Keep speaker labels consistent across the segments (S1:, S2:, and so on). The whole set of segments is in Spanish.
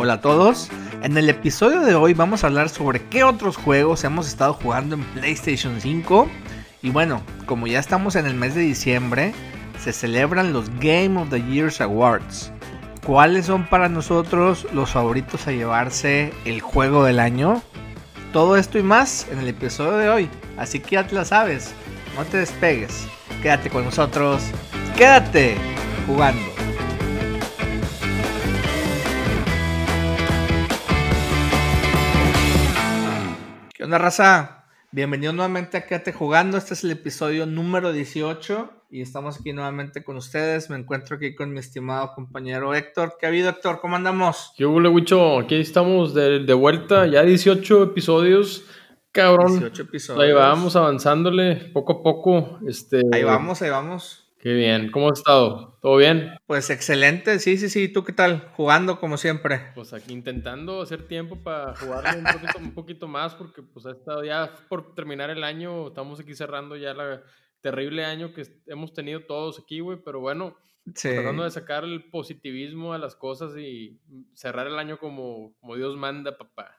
S1: Hola a todos. En el episodio de hoy vamos a hablar sobre qué otros juegos hemos estado jugando en PlayStation 5. Y bueno, como ya estamos en el mes de diciembre, se celebran los Game of the Years Awards. ¿Cuáles son para nosotros los favoritos a llevarse el juego del año? Todo esto y más en el episodio de hoy. Así que ya te la sabes. No te despegues. Quédate con nosotros. Quédate jugando. Onda, raza? Bienvenido nuevamente a Quédate jugando. Este es el episodio número 18 y estamos aquí nuevamente con ustedes. Me encuentro aquí con mi estimado compañero Héctor. ¿Qué ha habido, Héctor? ¿Cómo andamos?
S2: ¿Qué hubo, Wicho? Aquí estamos de, de, vuelta, ya 18 episodios. Cabrón. 18 episodios. Ahí vamos avanzándole poco a poco. Este...
S1: Ahí vamos, ahí vamos.
S2: Qué bien. ¿Cómo has estado? ¿Todo bien?
S1: Pues excelente. Sí, sí, sí. ¿Tú qué tal? Jugando como siempre.
S2: Pues aquí intentando hacer tiempo para jugar un poquito, un poquito más porque pues ha estado ya por terminar el año. Estamos aquí cerrando ya la terrible año que hemos tenido todos aquí, güey, pero bueno, tratando de sacar el positivismo a las cosas y cerrar el año como, como Dios manda, papá.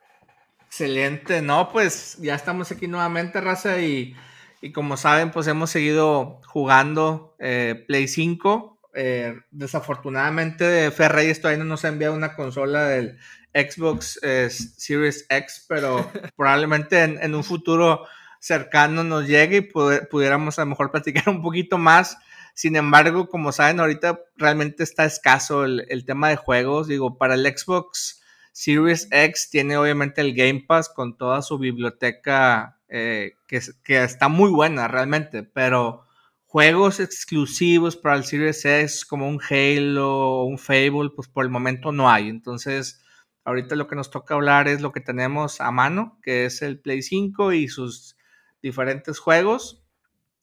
S1: Excelente, no, pues ya estamos aquí nuevamente, raza, y, y como saben, pues hemos seguido jugando eh, Play 5. Eh, desafortunadamente, Ferreyes todavía no nos ha enviado una consola del Xbox eh, Series X, pero probablemente en, en un futuro cercano nos llegue y pudiéramos a lo mejor platicar un poquito más. Sin embargo, como saben, ahorita realmente está escaso el, tema de juegos. Digo, para el Xbox Series X tiene obviamente el Game Pass con toda su biblioteca eh, que, está muy buena realmente, pero juegos exclusivos para el Series X como un Halo un Fable, pues por el momento no hay. Entonces, ahorita lo que nos toca hablar es lo que tenemos a mano, que es el Play 5 y sus diferentes juegos.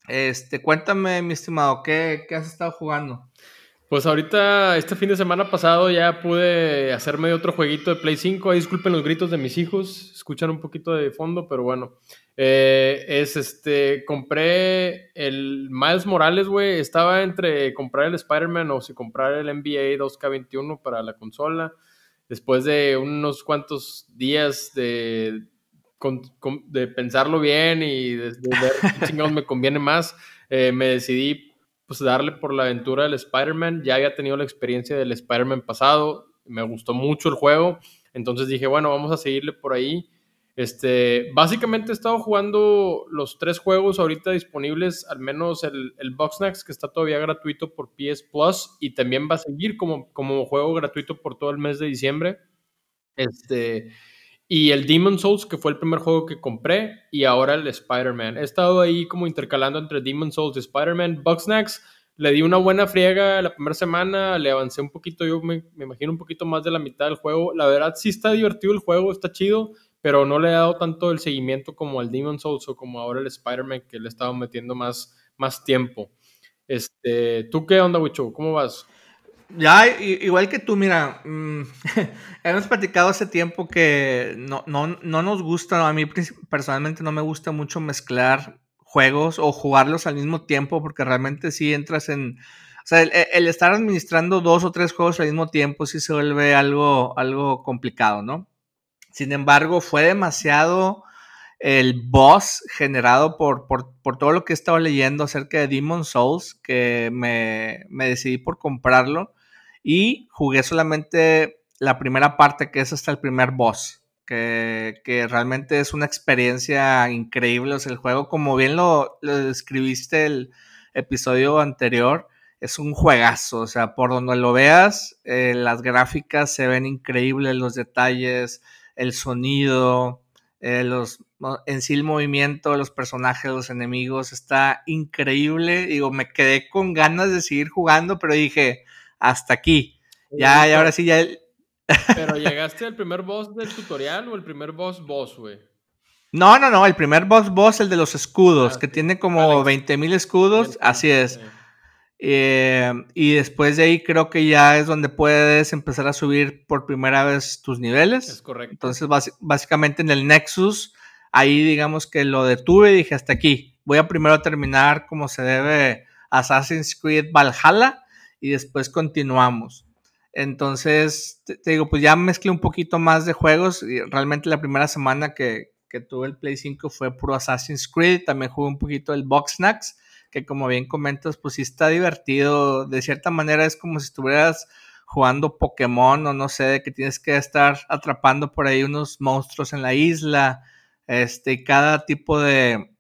S1: Este, cuéntame, mi estimado, ¿qué, has estado jugando?
S2: Pues ahorita, este fin de semana pasado ya pude hacerme otro jueguito de Play 5. disculpen los gritos de mis hijos, escuchan un poquito de fondo, pero bueno. Eh, es este, compré el Miles Morales, güey. Estaba entre comprar el Spider-Man o si comprar el NBA 2K21 para la consola. Después de unos cuantos días de, de pensarlo bien y de, ver qué chingados me conviene más, eh, me decidí pues darle por la aventura del Spider-Man. Ya había tenido la experiencia del Spider-Man pasado, me gustó mucho el juego, entonces dije, bueno, vamos a seguirle por ahí. Este, básicamente he estado jugando los tres juegos ahorita disponibles, al menos el, el Boxnax, que está todavía gratuito por PS Plus, y también va a seguir como, juego gratuito por todo el mes de diciembre. Este, y el Demon Souls, que fue el primer juego que compré, y ahora el Spider-Man. He estado ahí como intercalando entre Demon Souls y Spider-Man. Bugsnax, le di una buena friega la primera semana, le avancé un poquito, yo me, imagino un poquito más de la mitad del juego. La verdad sí está divertido el juego, está chido, pero no le he dado tanto el seguimiento como al Demon Souls o como ahora el Spider-Man, que le he estado metiendo más, más tiempo. Este, ¿Tú qué onda, Wicho? ¿Cómo vas?
S1: Ya, igual que tú, mira, mm, hemos platicado hace tiempo que no, no, no nos gusta, a mí personalmente no me gusta mucho mezclar juegos o jugarlos al mismo tiempo porque realmente si entras en... O sea, el, estar administrando dos o tres juegos al mismo tiempo sí se vuelve algo, algo complicado, ¿no? Sin embargo, fue demasiado el boss generado por, por, por, todo lo que he estado leyendo acerca de Demon Souls que me, me decidí por comprarlo y jugué solamente la primera parte, que es hasta el primer boss, que, realmente es una experiencia increíble. O sea, el juego, como bien lo, describiste el episodio anterior, es un juegazo. O sea, por donde lo veas, eh, las gráficas se ven increíbles, los detalles, el sonido, eh, los, en sí el movimiento de los personajes, los enemigos, está increíble. Digo, me quedé con ganas de seguir jugando, pero dije, hasta aquí. Ya, y ahora sí, ya.
S2: Pero llegaste al primer boss del tutorial o el primer boss boss, güey.
S1: No, no, no, el primer boss boss, el de los escudos, ah, que tiene como 20 mil escudos, así es. Eh, y después de ahí creo que ya es donde puedes empezar a subir por primera vez tus niveles.
S2: Es correcto.
S1: Entonces, básicamente en el Nexus, ahí digamos que lo detuve y dije hasta aquí. Voy a primero terminar como se debe Assassin's Creed Valhalla y después continuamos. Entonces, te, digo, pues ya mezclé un poquito más de juegos. Y realmente la primera semana que, que, tuve el Play 5 fue puro Assassin's Creed. También jugué un poquito el Box Snacks, que como bien comentas, pues sí está divertido. De cierta manera es como si estuvieras jugando Pokémon o no sé, que tienes que estar atrapando por ahí unos monstruos en la isla. Este, cada tipo de,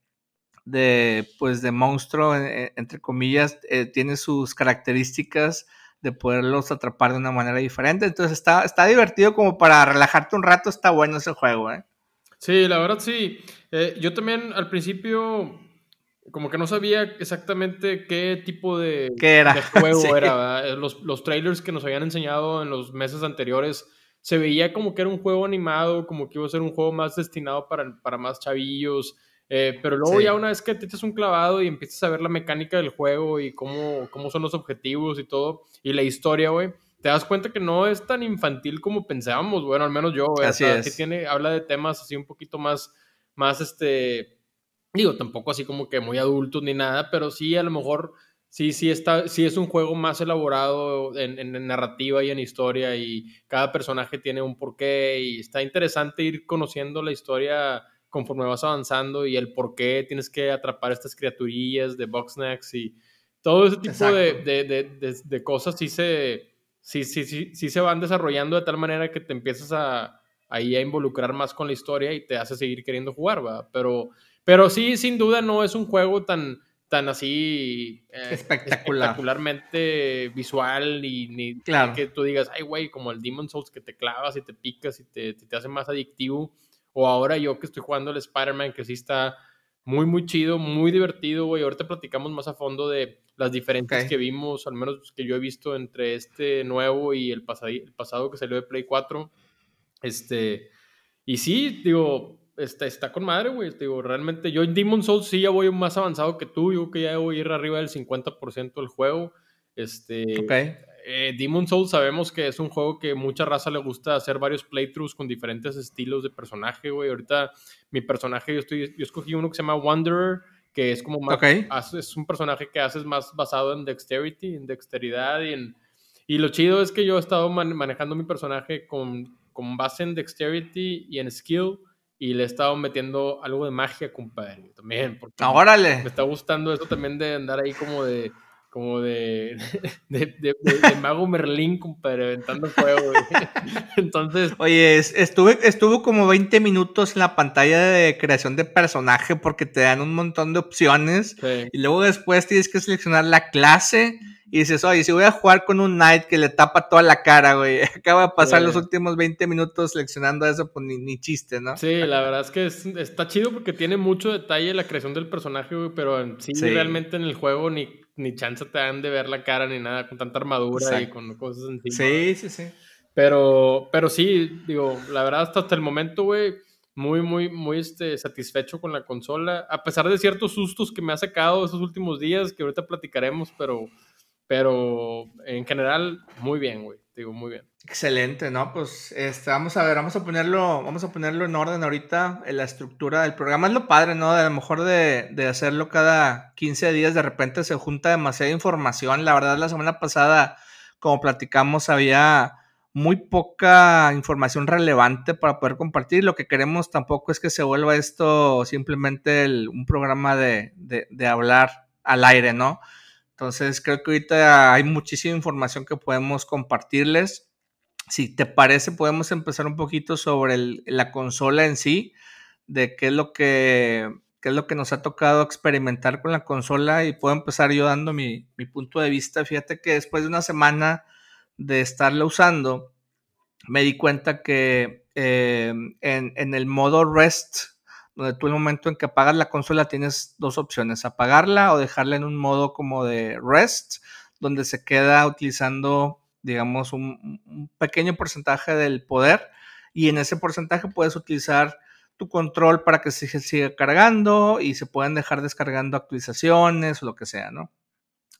S1: de, pues de monstruo, eh, entre comillas, eh, tiene sus características de poderlos atrapar de una manera diferente. Entonces está, está divertido como para relajarte un rato, está bueno ese juego, ¿eh?
S2: Sí, la verdad sí. Eh, yo también al principio como que no sabía exactamente qué tipo de,
S1: era?
S2: juego era. Los, los, trailers que nos habían enseñado en los meses anteriores se veía como que era un juego animado, como que iba a ser un juego más destinado para, para más chavillos. Eh, pero luego ya una vez que te echas un clavado y empiezas a ver la mecánica del juego y cómo, cómo son los objetivos y todo, y la historia, güey, te das cuenta que no es tan infantil como pensábamos, bueno, al menos yo, güey.
S1: Así es. Que
S2: tiene, habla de temas así un poquito más, más, este, digo, tampoco así como que muy adultos ni nada, pero sí a lo mejor, sí, sí está, sí es un juego más elaborado en, en narrativa y en historia y cada personaje tiene un porqué y está interesante ir conociendo la historia conforme vas avanzando y el por qué tienes que atrapar estas criaturillas de Boxnax y todo ese tipo de, de, de, cosas sí se, sí, sí, sí, sí se van desarrollando de tal manera que te empiezas a, ahí a involucrar más con la historia y te hace seguir queriendo jugar, ¿va? Pero, pero sí, sin duda no es un juego tan, tan así
S1: eh, espectacular.
S2: espectacularmente visual y ni
S1: claro.
S2: que tú digas, ay, güey, como el Demon Souls que te clavas y te picas y te, te hace más adictivo. O ahora yo que estoy jugando el Spider-Man, que sí está muy, muy chido, muy divertido, güey. Ahorita platicamos más a fondo de las diferencias que vimos, al menos que yo he visto entre este nuevo y el, el pasado que salió de Play 4. Este, y sí, digo, está, está con madre, güey. Digo, realmente yo en Demon Souls sí ya voy más avanzado que tú. Yo que ya voy a ir arriba del 50% del juego. Este,
S1: okay.
S2: Eh, Demon Souls sabemos que es un juego que mucha raza le gusta hacer varios playthroughs con diferentes estilos de personaje, güey. Ahorita mi personaje, yo, estoy, yo escogí uno que se llama Wanderer, que es como más, es un personaje que haces más basado en dexterity, en dexteridad y en... Y lo chido es que yo he estado manejando mi personaje con, con base en dexterity y en skill y le he estado metiendo algo de magia, compadre, también. Porque
S1: ¡Órale!
S2: Me está gustando eso también de andar ahí como de como de, de, de, Mago Merlín, compadre, aventando fuego. Entonces.
S1: Oye, estuve, estuvo como 20 minutos en la pantalla de creación de personaje porque te dan un montón de opciones. Y luego después tienes que seleccionar la clase. Y dices, oye, si voy a jugar con un knight que le tapa toda la cara, güey. Acaba de pasar los últimos 20 minutos seleccionando eso, pues ni, ni chiste, ¿no?
S2: Sí, la verdad es que está chido porque tiene mucho detalle la creación del personaje, güey, pero en sí, realmente en el juego ni ni chance te dan de ver la cara ni nada con tanta armadura y con cosas encima.
S1: Sí, sí, sí.
S2: Pero, pero sí, digo, la verdad hasta, hasta el momento, güey, muy, muy, muy este, satisfecho con la consola. A pesar de ciertos sustos que me ha sacado esos últimos días, que ahorita platicaremos, pero, pero en general, muy bien, güey. Digo, muy bien.
S1: Excelente, ¿no? Pues este, vamos a ver, vamos a ponerlo, vamos a ponerlo en orden ahorita en la estructura del programa. Es lo padre, ¿no? De a lo mejor de, de, hacerlo cada 15 días, de repente se junta demasiada información. La verdad, la semana pasada, como platicamos, había muy poca información relevante para poder compartir. Lo que queremos tampoco es que se vuelva esto simplemente un programa de, de, de hablar al aire, ¿no? Entonces creo que ahorita hay muchísima información que podemos compartirles si te parece, podemos empezar un poquito sobre la consola en sí, de qué es lo que es lo que nos ha tocado experimentar con la consola y puedo empezar yo dando mi, punto de vista. Fíjate que después de una semana de estarla usando, me di cuenta que eh, en, en, el modo rest, donde tú el momento en que apagas la consola tienes dos opciones, apagarla o dejarla en un modo como de rest, donde se queda utilizando digamos, un, pequeño porcentaje del poder y en ese porcentaje puedes utilizar tu control para que se siga cargando y se puedan dejar descargando actualizaciones o lo que sea, ¿no?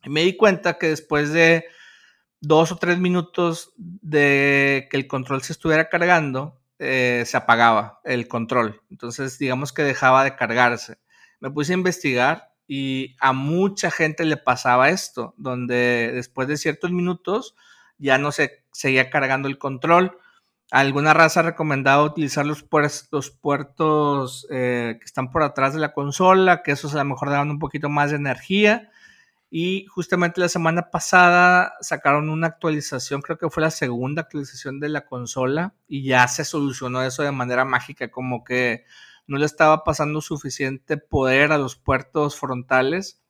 S1: Y me di cuenta que después de dos o tres minutos de que el control se estuviera cargando, eh, se apagaba el control. Entonces, digamos que dejaba de cargarse. Me puse a investigar y a mucha gente le pasaba esto, donde después de ciertos minutos ya no se seguía cargando el control. Alguna raza ha recomendado utilizar los, los puertos eh, que están por atrás de la consola, que esos a lo mejor dan un poquito más de energía. Y justamente la semana pasada sacaron una actualización, creo que fue la segunda actualización de la consola, y ya se solucionó eso de manera mágica, como que no le estaba pasando suficiente poder a los puertos frontales.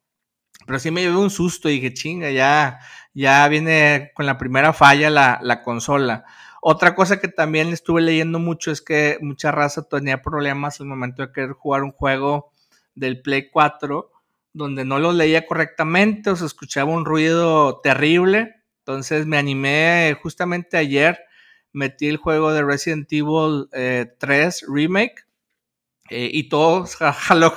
S1: Pero sí me llevé un susto y dije, chinga, ya, ya viene con la primera falla la, la consola. Otra cosa que también estuve leyendo mucho es que mucha raza tenía problemas al momento de querer jugar un juego del Play 4 donde no lo leía correctamente o se escuchaba un ruido terrible. Entonces me animé justamente ayer, metí el juego de Resident Evil 3 eh, Remake eh, y todo jaló,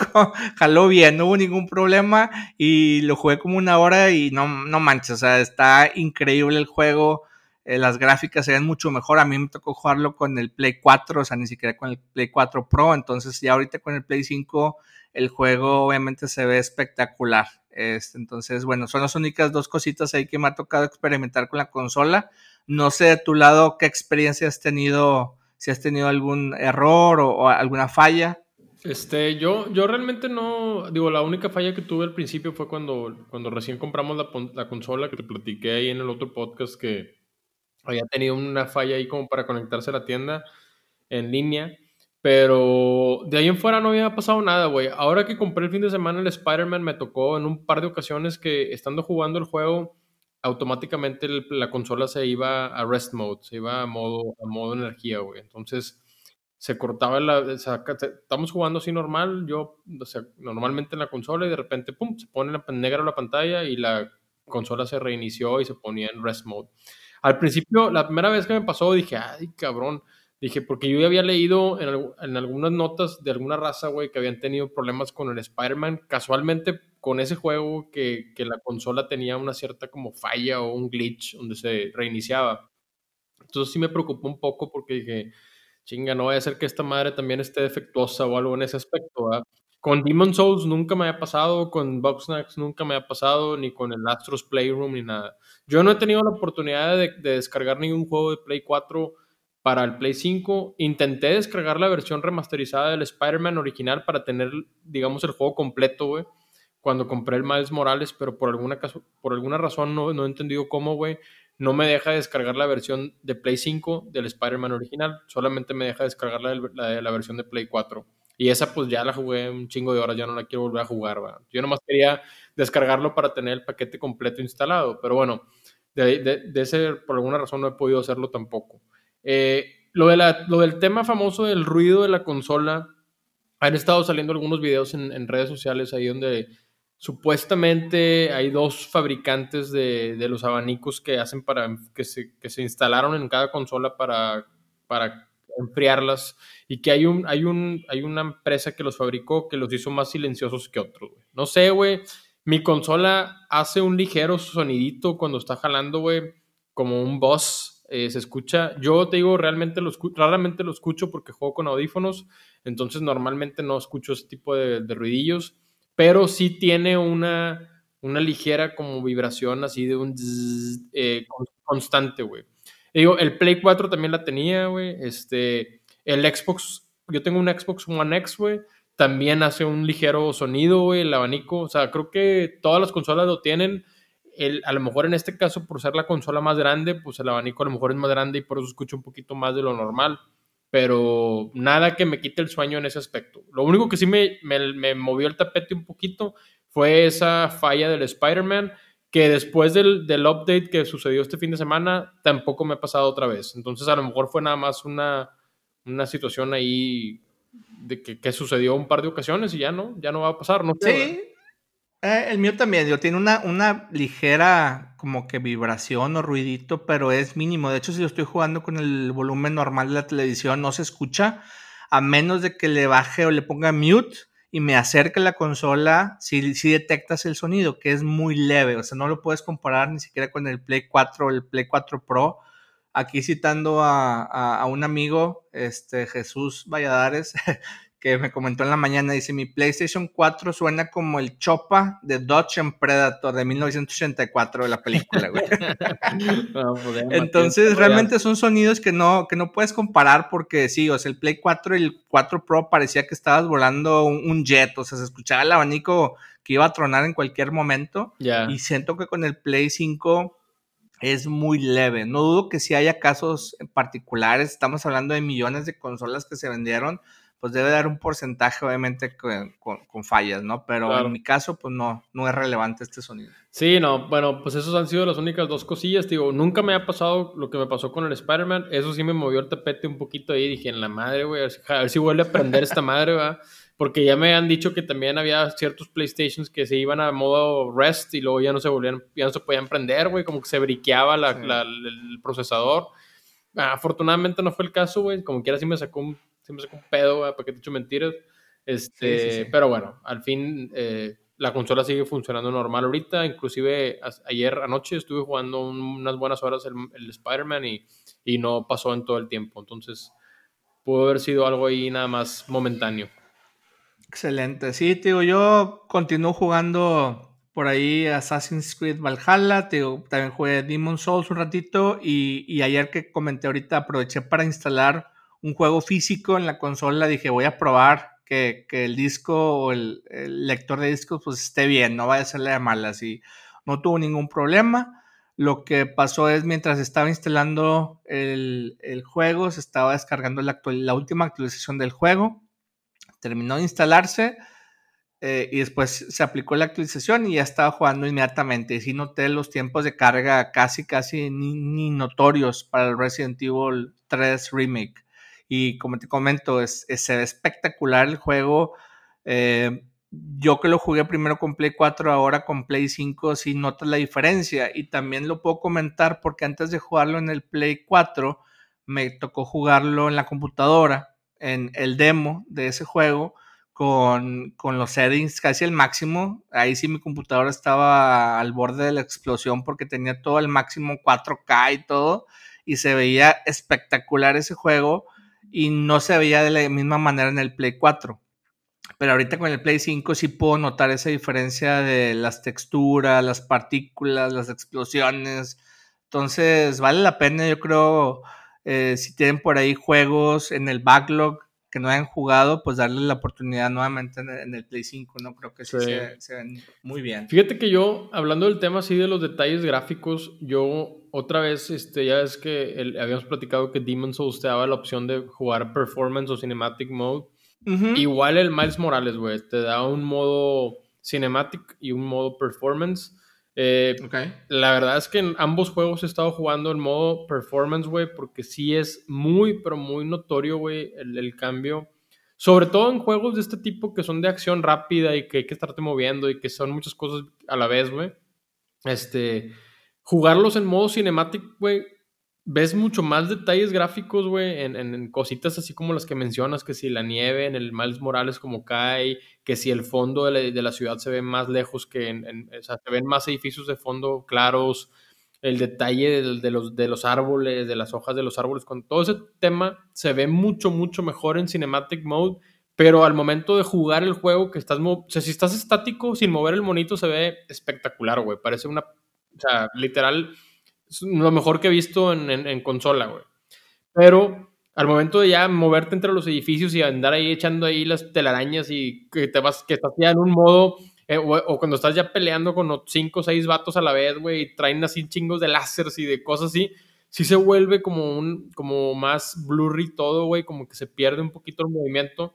S1: jaló, bien, no hubo ningún problema y lo jugué como una hora y no, no manches, o sea, está increíble el juego, eh, las gráficas se ven mucho mejor, a mí me tocó jugarlo con el Play 4, o sea, ni siquiera con el Play 4 Pro, entonces ya ahorita con el Play 5 el juego obviamente se ve espectacular. Este, entonces, bueno, son las únicas dos cositas ahí que me ha tocado experimentar con la consola. No sé de tu lado qué experiencia has tenido, si has tenido algún error o, alguna falla.
S2: Este, yo, yo realmente no, digo, la única falla que tuve al principio fue cuando, cuando recién compramos la, la consola, que te platiqué ahí en el otro podcast que había tenido una falla ahí como para conectarse a la tienda en línea. Pero de ahí en fuera no había pasado nada, güey. Ahora que compré el fin de semana el Spider-Man, me tocó en un par de ocasiones que estando jugando el juego, automáticamente la consola se iba a rest mode, se iba a modo, a modo energía, güey. Entonces se cortaba la. O sea, estamos jugando así normal, yo, normalmente en la consola y de repente, pum, se pone negra la pantalla y la consola se reinició y se ponía en rest mode. Al principio, la primera vez que me pasó, dije, ay, cabrón Dije, porque yo había leído en, algunas notas de alguna raza, güey, que habían tenido problemas con el Spider-Man, casualmente con ese juego que, que, la consola tenía una cierta como falla o un glitch donde se reiniciaba. Entonces sí me preocupó un poco porque dije, chinga, no vaya a ser que esta madre también esté defectuosa o algo en ese aspecto, ¿verdad? Con Demon Souls nunca me había pasado, con Boxnax nunca me ha pasado, ni con el Astros Playroom ni nada. Yo no he tenido la oportunidad de, de descargar ningún juego de Play 4 para el Play 5. Intenté descargar la versión remasterizada del Spider-Man original para tener, digamos, el juego completo, güey. Cuando compré el Miles Morales, pero por alguna, caso, por alguna razón no, no he entendido cómo, güey. No me deja descargar la versión de Play 5 del Spider-Man original. Solamente me deja descargar la, la, la, versión de Play 4. Y esa pues ya la jugué un chingo de horas, ya no la quiero volver a jugar, güey. Yo nomás quería descargarlo para tener el paquete completo instalado. Pero bueno, de, de, ese por alguna razón no he podido hacerlo tampoco. Eh, lo, de la, lo del tema famoso del ruido de la consola, han estado saliendo algunos videos en, redes sociales ahí donde supuestamente hay dos fabricantes de, de, los abanicos que hacen para que se, que se instalaron en cada consola para, para enfriarlas y que hay un hay un hay una empresa que los fabricó que los hizo más silenciosos que otros, No sé, güey. Mi consola hace un ligero sonidito cuando está jalando, güey, como un boss eh, se escucha, yo te digo, realmente lo raramente lo escucho porque juego con audífonos, entonces normalmente no escucho ese tipo de, ruidillos, pero sí tiene una, una ligera como vibración así de un eh, constante, güey. Digo, el Play 4 también la tenía, güey, este, el Xbox, yo tengo un Xbox One X, güey, también hace un ligero sonido, güey, el abanico, o sea, creo que todas las consolas lo tienen, a lo mejor en este caso, por ser la consola más grande, pues el abanico a lo mejor es más grande y por eso escucho un poquito más de lo normal. Pero nada que me quite el sueño en ese aspecto. Lo único que sí me, me, movió el tapete un poquito fue esa falla del Spider-Man, que después del, del, update que sucedió este fin de semana, tampoco me ha pasado otra vez. Entonces a lo mejor fue nada más una, una situación ahí de que, que, sucedió un par de ocasiones y ya no, ya no va a pasar. No
S1: sí, eh, el mío también, yo tiene una, una ligera como que vibración o ruidito, pero es mínimo. De hecho, si lo estoy jugando con el volumen normal de la televisión, no se escucha, a menos de que le baje o le ponga mute y me acerque la consola, si, si detectas el sonido, que es muy leve. O sea, no lo puedes comparar ni siquiera con el Play 4 o el Play 4 Pro. Aquí citando a, a, a un amigo, este, Jesús Valladares, que me comentó en la mañana, dice, mi PlayStation 4 suena como el Chopa de Dodge and Predator de 1984 de la película, güey. Pues, Entonces, realmente son sonidos que no, que no puedes comparar porque sí, o sea, el Play 4 y el 4 Pro parecía que estabas volando un, jet, o sea, se escuchaba el abanico que iba a tronar en cualquier momento. Y siento que con el Play 5 es muy leve. No dudo que si haya casos particulares, estamos hablando de millones de consolas que se vendieron, pues debe dar un porcentaje, obviamente, con, fallas, ¿no? Pero en mi caso, pues no, no es relevante este sonido.
S2: Sí, no, bueno, pues esos han sido las únicas dos cosillas. Digo, nunca me ha pasado lo que me pasó con el Spider-Man. Eso sí me movió el tapete un poquito ahí. Dije, en la madre, güey, a ver si vuelve a prender esta madre, ¿verdad? Porque ya me han dicho que también había ciertos PlayStations que se iban a modo rest y luego ya no se volvían, ya no se podían prender, güey, como que se briqueaba el procesador. afortunadamente no fue el caso, güey. Como quiera sí me sacó un siempre se un pedo, para que te echo mentiras. Este, Pero bueno, al fin eh, la consola sigue funcionando normal ahorita. Inclusive ayer anoche estuve jugando unas buenas horas el, el Spider-Man y, y, no pasó en todo el tiempo. Entonces pudo haber sido algo ahí nada más momentáneo.
S1: Excelente. Sí, te digo, yo continúo jugando por ahí Assassin's Creed Valhalla. Te digo, también jugué Demon Souls un ratito y, y ayer que comenté ahorita aproveché para instalar un juego físico en la consola, dije, voy a probar que, el disco o el, lector de discos pues esté bien, no vaya a serle de malas no tuvo ningún problema. Lo que pasó es mientras estaba instalando el, juego, se estaba descargando la, la, última actualización del juego, terminó de instalarse eh, y después se aplicó la actualización y ya estaba jugando inmediatamente. Y sí noté los tiempos de carga casi, casi ni, ni notorios para el Resident Evil 3 Remake. Y como te comento, es, es espectacular el juego. Eh, yo que lo jugué primero con Play 4, ahora con Play 5, sí notas la diferencia. Y también lo puedo comentar porque antes de jugarlo en el Play 4, me tocó jugarlo en la computadora, en el demo de ese juego, con, con los settings casi al máximo. Ahí sí mi computadora estaba al borde de la explosión porque tenía todo al máximo 4K y todo. Y se veía espectacular ese juego y no se veía de la misma manera en el Play 4. Pero ahorita con el Play 5 sí puedo notar esa diferencia de las texturas, las partículas, las explosiones. Entonces vale la pena, yo creo, eh, si tienen por ahí juegos en el backlog que no hayan jugado, pues darle la oportunidad nuevamente en el, Play 5, ¿no? Creo que sí, Se, ven muy bien.
S2: Fíjate que yo, hablando del tema así de los detalles gráficos, yo otra vez, este, ya es que habíamos platicado que Demon's Souls te daba la opción de jugar Performance o Cinematic Mode. Igual el Miles Morales, güey, te da un modo Cinematic y un modo Performance. Eh, la verdad es que en ambos juegos he estado jugando en modo performance, güey, porque sí es muy, pero muy notorio, güey, el, cambio. Sobre todo en juegos de este tipo que son de acción rápida y que hay que estarte moviendo y que son muchas cosas a la vez, güey. Este, jugarlos en modo cinemático, güey, ves mucho más detalles gráficos, güey, en, cositas así como las que mencionas, que si la nieve en el Miles Morales como cae, que si el fondo de la, ciudad se ve más lejos que en, o sea, se ven más edificios de fondo claros, el detalle de, los, de los árboles, de las hojas de los árboles, con todo ese tema se ve mucho, mucho mejor en Cinematic Mode, pero al momento de jugar el juego, que estás, o sea, si estás estático, sin mover el monito, se ve espectacular, güey, parece una, o sea, literal es lo mejor que he visto en, consola, güey. Pero al momento de ya moverte entre los edificios y andar ahí echando ahí las telarañas y que te vas, que estás ya en un modo, eh, o, cuando estás ya peleando con cinco o seis vatos a la vez, güey, y traen así chingos de láseres y de cosas así, sí se vuelve como un, como más blurry todo, güey, como que se pierde un poquito el movimiento.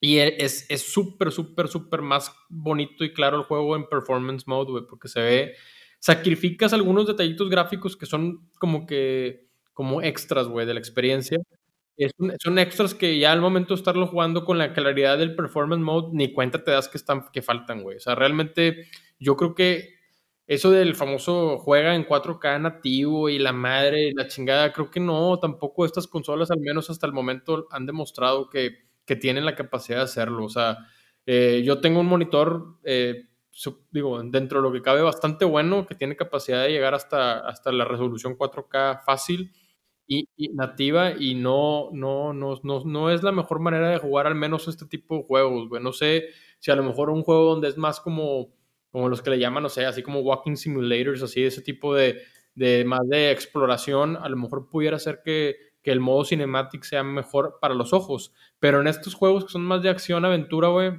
S2: Y e, es súper, súper, súper más bonito y claro el juego en performance mode, güey, porque se ve sacrificas algunos detallitos gráficos que son como que, como extras, güey, de la experiencia. son extras que ya al momento de estarlo jugando con la claridad del performance mode, ni cuenta te das que, están, que faltan, güey. O sea, realmente yo creo que eso del famoso juega en 4K nativo y la madre la chingada, creo que no, tampoco estas consolas, al menos hasta el momento, han demostrado que, que tienen la capacidad de hacerlo. O sea, eh, yo tengo un monitor eh, digo, dentro de lo que cabe bastante bueno, que tiene capacidad de llegar hasta, hasta la resolución 4K fácil. y, nativa y no, no, no, no, no es la mejor manera de jugar al menos este tipo de juegos, güey. No sé si a lo mejor un juego donde es más como, como los que le llaman, no sé, así como walking simulators, así, ese tipo de, de más de exploración, a lo mejor pudiera ser que, que el modo cinematic sea mejor para los ojos. Pero en estos juegos que son más de acción, aventura, güey,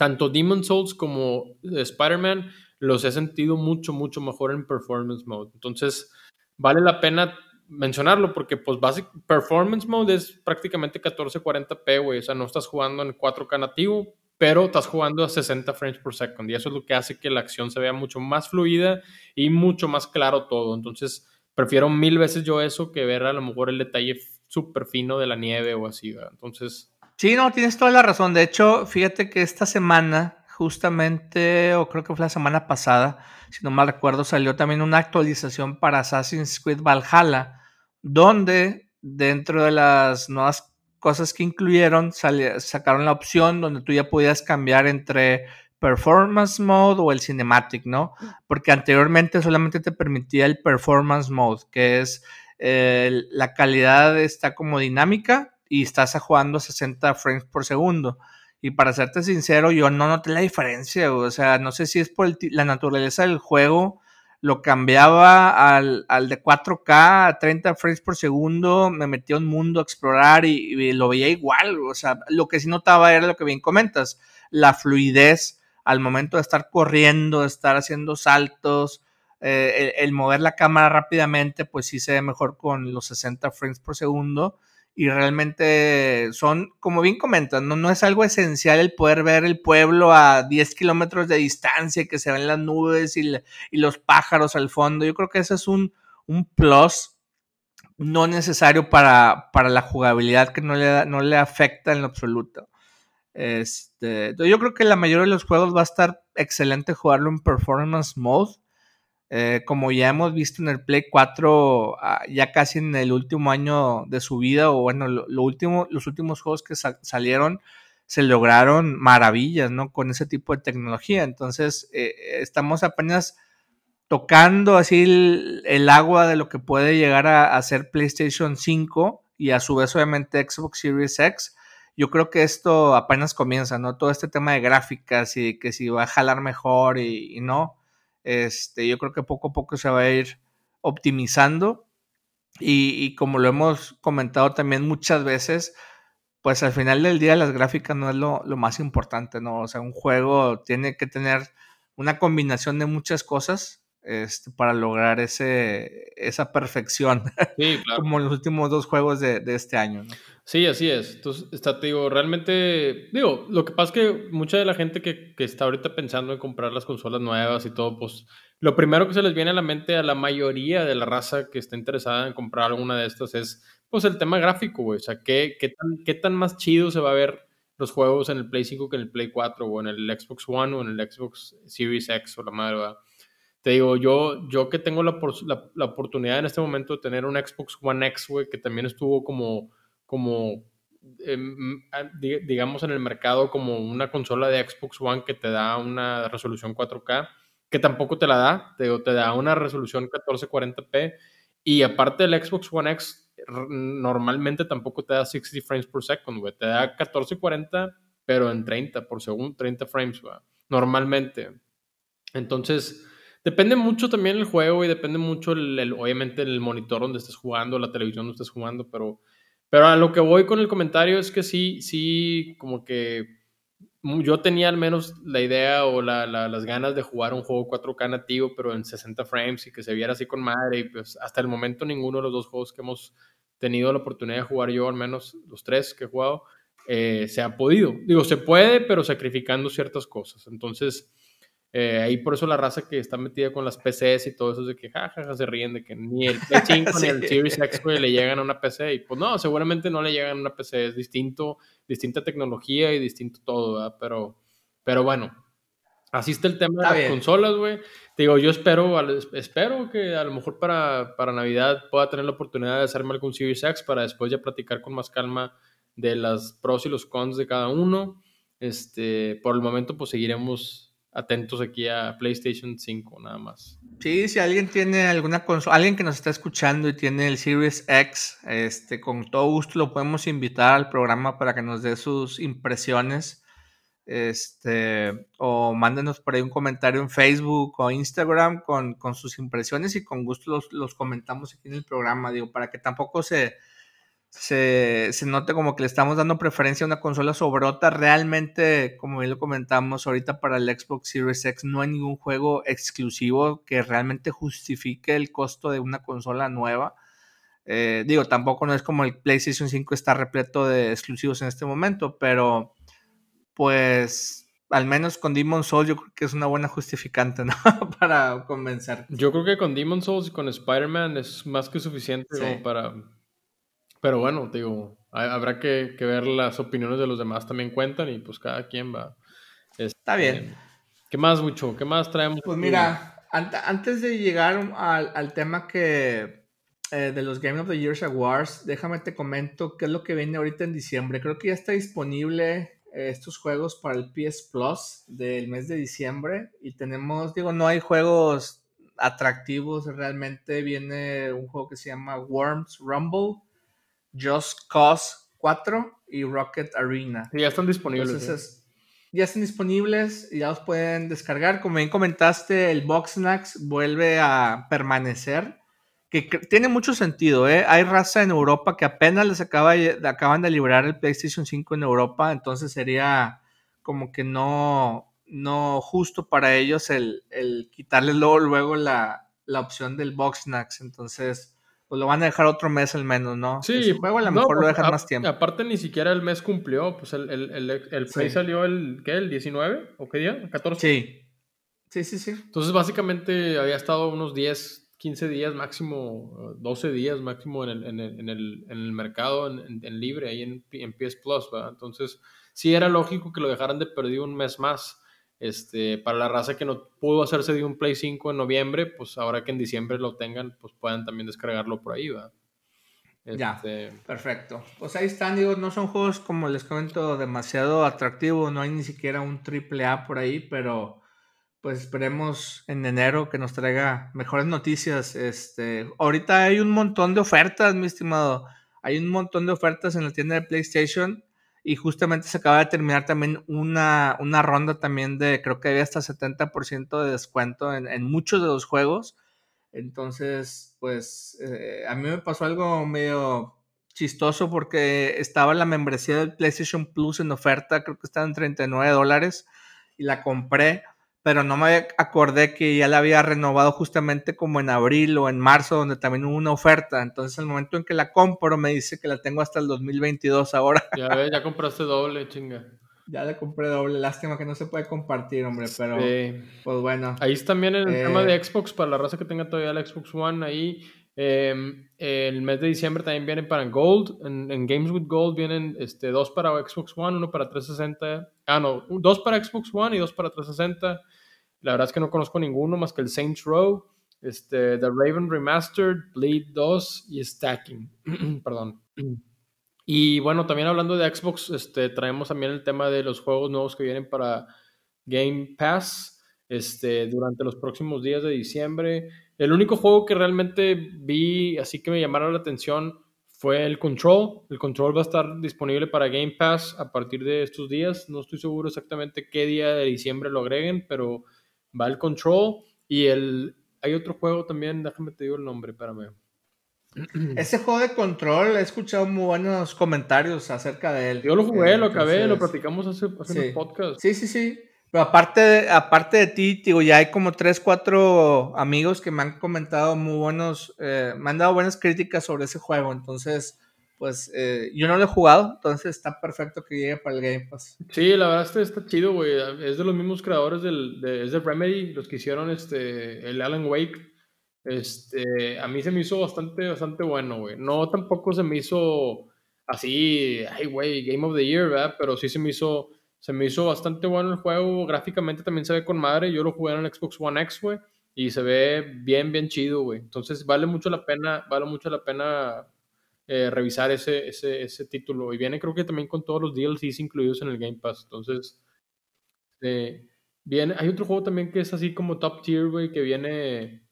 S2: tanto Demon Souls como Spider-Man los he sentido mucho, mucho mejor en performance mode. Entonces, vale la pena mencionarlo porque, pues, basic, performance mode es prácticamente 1440p, güey. O sea, no estás jugando en 4K nativo, pero estás jugando a 60 frames per second. Y eso es lo que hace que la acción se vea mucho más fluida y mucho más claro todo. Entonces, prefiero mil veces yo eso que ver a lo mejor el detalle súper fino de la nieve o así, ¿verdad? Entonces...
S1: Sí, no, tienes toda la razón. De hecho, fíjate que esta semana justamente, o creo que fue la semana pasada, si no mal recuerdo, salió también una actualización para Assassin's Creed Valhalla, donde dentro de las nuevas cosas que incluyeron, sacaron la opción donde tú ya podías cambiar entre performance mode o el cinematic, ¿no? Porque anteriormente solamente te permitía el performance mode, que es eh, la calidad está como dinámica y estás jugando a 60 frames por segundo. Y para serte sincero, yo no noté la diferencia, o sea, no sé si es por la naturaleza del juego, lo cambiaba al, de 4K a 30 frames por segundo, me metía un mundo a explorar y, lo veía igual, o sea, lo que sí notaba era lo que bien comentas, la fluidez al momento de estar corriendo, de estar haciendo saltos, eh, el, mover la cámara rápidamente, pues sí se ve mejor con los 60 frames por segundo y realmente son, como bien comentan, no, es algo esencial el poder ver el pueblo a 10 kilómetros de distancia, que se ven las nubes y, los pájaros al fondo. Yo creo que ese es un, un plus no necesario para, para, la jugabilidad que no le, no le afecta en lo absoluto. Este, yo creo que la mayoría de los juegos va a estar excelente jugarlo en performance mode. Eh, como ya hemos visto en el Play 4, ah, ya casi en el último año de su vida, o bueno, lo, último, los últimos juegos que salieron se lograron maravillas, ¿no? Con ese tipo de tecnología. Entonces, eh, estamos apenas tocando así el, agua de lo que puede llegar a, a, ser PlayStation 5 y a su vez, obviamente, Xbox Series X. Yo creo que esto apenas comienza, ¿no? Todo este tema de gráficas y que si va a jalar mejor y no este, yo creo que poco a poco se va a ir optimizando y, como lo hemos comentado también muchas veces, pues al final del día las gráficas no es lo, más importante, ¿no? O sea, un juego tiene que tener una combinación de muchas cosas este, para lograr ese, esa perfección, como en los últimos dos juegos de, de este año, ¿no?
S2: Sí, así es. Entonces, está, digo, realmente, digo, lo que pasa es que mucha de la gente que, que, está ahorita pensando en comprar las consolas nuevas y todo, pues lo primero que se les viene a la mente a la mayoría de la raza que está interesada en comprar alguna de estas es, pues, el tema gráfico, güey. O sea, ¿qué, qué, tan, ¿qué tan más chido se va a ver los juegos en el Play 5 que en el Play 4 o en el Xbox One o en el Xbox Series X o la madre, ¿verdad? Te digo, yo, yo que tengo la, la, oportunidad en este momento de tener un Xbox One X, que también estuvo como como, em, digamos, en el mercado como una consola de Xbox One que te da una resolución 4K, que tampoco te la da, te, te da una resolución 1440p. Y aparte del Xbox One X, normalmente tampoco te da 60 frames per second, güey. Te da 1440, pero en 30 por segundo, 30 frames, güey. Normalmente. Entonces, depende mucho también el juego y depende mucho, obviamente, el monitor donde estés jugando, la televisión donde estés jugando, pero pero a lo que voy con el comentario es que sí, sí, como que yo tenía al menos la idea o las ganas de jugar un juego 4K nativo, pero en 60 frames y que se viera así con madre. Pues hasta el momento ninguno de los dos juegos que hemos tenido la oportunidad de jugar yo, al menos los tres que he jugado, eh, se ha podido. Digo, se puede, pero sacrificando ciertas cosas. Entonces, eh, ahí por eso la raza que está metida con las PCs y todo eso es de que jajaja se ríen de que ni el Play 5 ni el Series X le llegan a una PC y pues no, seguramente no le llegan a una PC, es distinto, distinta tecnología y distinto todo, ¿verdad? Pero, pero bueno, así está el tema de las consolas, güey. Te digo, yo espero, espero que a lo mejor para, para Navidad pueda tener la oportunidad de hacerme algún Series X para después ya platicar con más calma de las pros y los cons de cada uno. Este, por el momento pues seguiremos atentos aquí a PlayStation 5 nada más.
S1: Sí, si alguien tiene alguna consola, alguien que nos está escuchando y tiene el Series X, este, con todo gusto lo podemos invitar al programa para que nos dé sus impresiones. Este, o mándenos por ahí un comentario en Facebook o Instagram con, con sus impresiones y con gusto los, los comentamos aquí en el programa, digo, para que tampoco se, se, se, note como que le estamos dando preferencia a una consola sobre otra. Realmente, como bien lo comentamos, ahorita para el Xbox Series X no hay ningún juego exclusivo que realmente justifique el costo de una consola nueva. Eh, digo, tampoco no es como el PlayStation 5 está repleto de exclusivos en este momento, pero pues al menos con Demon Souls yo creo que es una buena justificante, ¿no? para convencer.
S2: Yo creo que con Demon Souls y con Spider-Man es más que suficiente como para pero bueno, digo, habrá que, ver las opiniones de los demás también cuentan y pues cada quien va.
S1: Está bien. Este,
S2: ¿Qué más, Mucho? ¿Qué más traemos?
S1: Pues mira, antes de llegar al, tema que eh, de los Game of the Year Awards, déjame te comento qué es lo que viene ahorita en diciembre. Creo que ya está disponible eh, estos juegos para el PS Plus del mes de diciembre y tenemos, digo, no hay juegos atractivos realmente. Viene un juego que se llama Worms Rumble Just Cause 4 y Rocket Arena.
S2: ya están disponibles.
S1: ya están disponibles y ya los pueden descargar. Como bien comentaste, el Boxnax vuelve a permanecer. Que, tiene mucho sentido, ¿eh? Hay raza en Europa que apenas les acaba, acaban de liberar el PlayStation 5 en Europa, entonces sería como que no, no justo para ellos el, el quitarle luego, luego la, la opción del Boxnax. Entonces, pues lo van a dejar otro mes al menos, ¿no?
S2: Sí, juego a lo mejor lo pues, dejan más tiempo. Aparte, ni siquiera el mes cumplió. Pues el, el, el, Play salió el, ¿qué? ¿El 19? ¿O qué día? ¿El 14?
S1: Sí. Sí, sí, sí.
S2: Entonces, básicamente había estado unos 10, 15 días máximo, 12 días máximo en el, en el, en el, en el mercado, en, en, libre, ahí en, en PS Plus, ¿verdad? Entonces, sí era lógico que lo dejaran de perder un mes más. Este, para la raza que no pudo hacerse de un Play 5 en noviembre, pues ahora que en diciembre lo tengan, pues puedan también descargarlo por ahí, ¿va?
S1: Ya, este, perfecto. Pues ahí están, digo, no son juegos como les comento demasiado atractivos, no hay ni siquiera un triple A por ahí, pero pues esperemos en enero que nos traiga mejores noticias. Este, ahorita hay un montón de ofertas, mi estimado. Hay un montón de ofertas en la tienda de PlayStation y justamente se acaba de terminar también una, una ronda también de, creo que había hasta 70% de descuento en, muchos de los juegos. Entonces, pues eh, a mí me pasó algo medio chistoso porque estaba la membresía del PlayStation Plus en oferta, creo que estaba en 39 dólares y la compré pero no me acordé que ya la había renovado justamente como en abril o en marzo, donde también hubo una oferta. Entonces, el momento en que la compro, me dice que la tengo hasta el 2022 ahora.
S2: Ya ves, ya compraste doble, chinga.
S1: Ya le compré doble. Lástima que no se puede compartir, hombre, pero pues bueno.
S2: Ahí está también el tema de eh, Xbox, para la raza que tenga todavía la Xbox One ahí. Em, el mes de diciembre también vienen para Gold. En, Games with Gold vienen este, dos para Xbox One, uno para 360. Ah, no, dos para Xbox One y dos para 360. La verdad es que no conozco ninguno más que el Saints Row, este, The Raven Remastered, Bleed 2 y Stacking. Perdón. Y bueno, también hablando de Xbox, este, traemos también el tema de los juegos nuevos que vienen para Game Pass este, durante los próximos días de diciembre. El único juego que realmente vi así que me llamaron la atención fue el Control. El Control va a estar disponible para Game Pass a partir de estos días. No estoy seguro exactamente qué día de diciembre lo agreguen, pero va el Control y el... Hay otro juego también, déjame te digo el nombre, espérame.
S1: Ese juego de control, he escuchado muy buenos comentarios acerca de él.
S2: Yo lo jugué, lo acabé, lo platicamos hace, hace
S1: sí.
S2: podcast.
S1: Sí, sí, sí. Pero aparte de, aparte de ti, digo, ya hay como tres, cuatro amigos que me han comentado muy buenos, eh, me han dado buenas críticas sobre ese juego. Entonces, pues eh, yo no lo he jugado, entonces está perfecto que llegue para el Game Pass.
S2: Sí, la verdad está, chido, güey. Es de los mismos creadores del, de, es de Remedy, los que hicieron este, el Alan Wake. Este, a mí se me hizo bastante, bastante bueno, güey. No tampoco se me hizo así, ay, güey, Game of the Year, ¿verdad? Pero sí se me hizo se me hizo bastante bueno el juego. Gráficamente también se ve con madre. Yo lo jugué en el Xbox One X, güey. Y se ve bien, bien chido, güey. Entonces vale mucho la pena, vale mucho la pena eh, revisar ese, ese, ese, título. Y viene creo que también con todos los DLCs incluidos en el Game Pass. Entonces, eh, Viene, hay otro juego también que es así como top tier, güey, que viene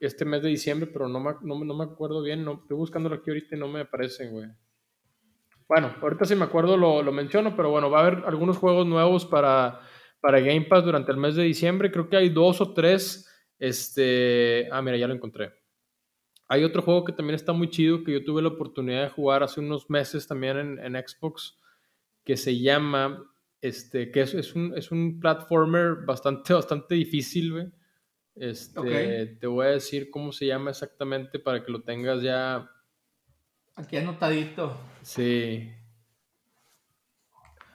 S2: este mes de diciembre, pero no me, no, me acuerdo bien. No, estoy buscándolo aquí ahorita y no me aparece, güey. Bueno, ahorita si me acuerdo lo, lo, menciono, pero bueno, va a haber algunos juegos nuevos para, para Game Pass durante el mes de diciembre. Creo que hay dos o tres. Este. Ah, mira, ya lo encontré. Hay otro juego que también está muy chido que yo tuve la oportunidad de jugar hace unos meses también en, en Xbox que se llama. Este, que es, es, un, es un platformer bastante, bastante difícil, güey. Este, Te voy a decir cómo se llama exactamente para que lo tengas ya.
S1: Aquí anotadito.
S2: Sí.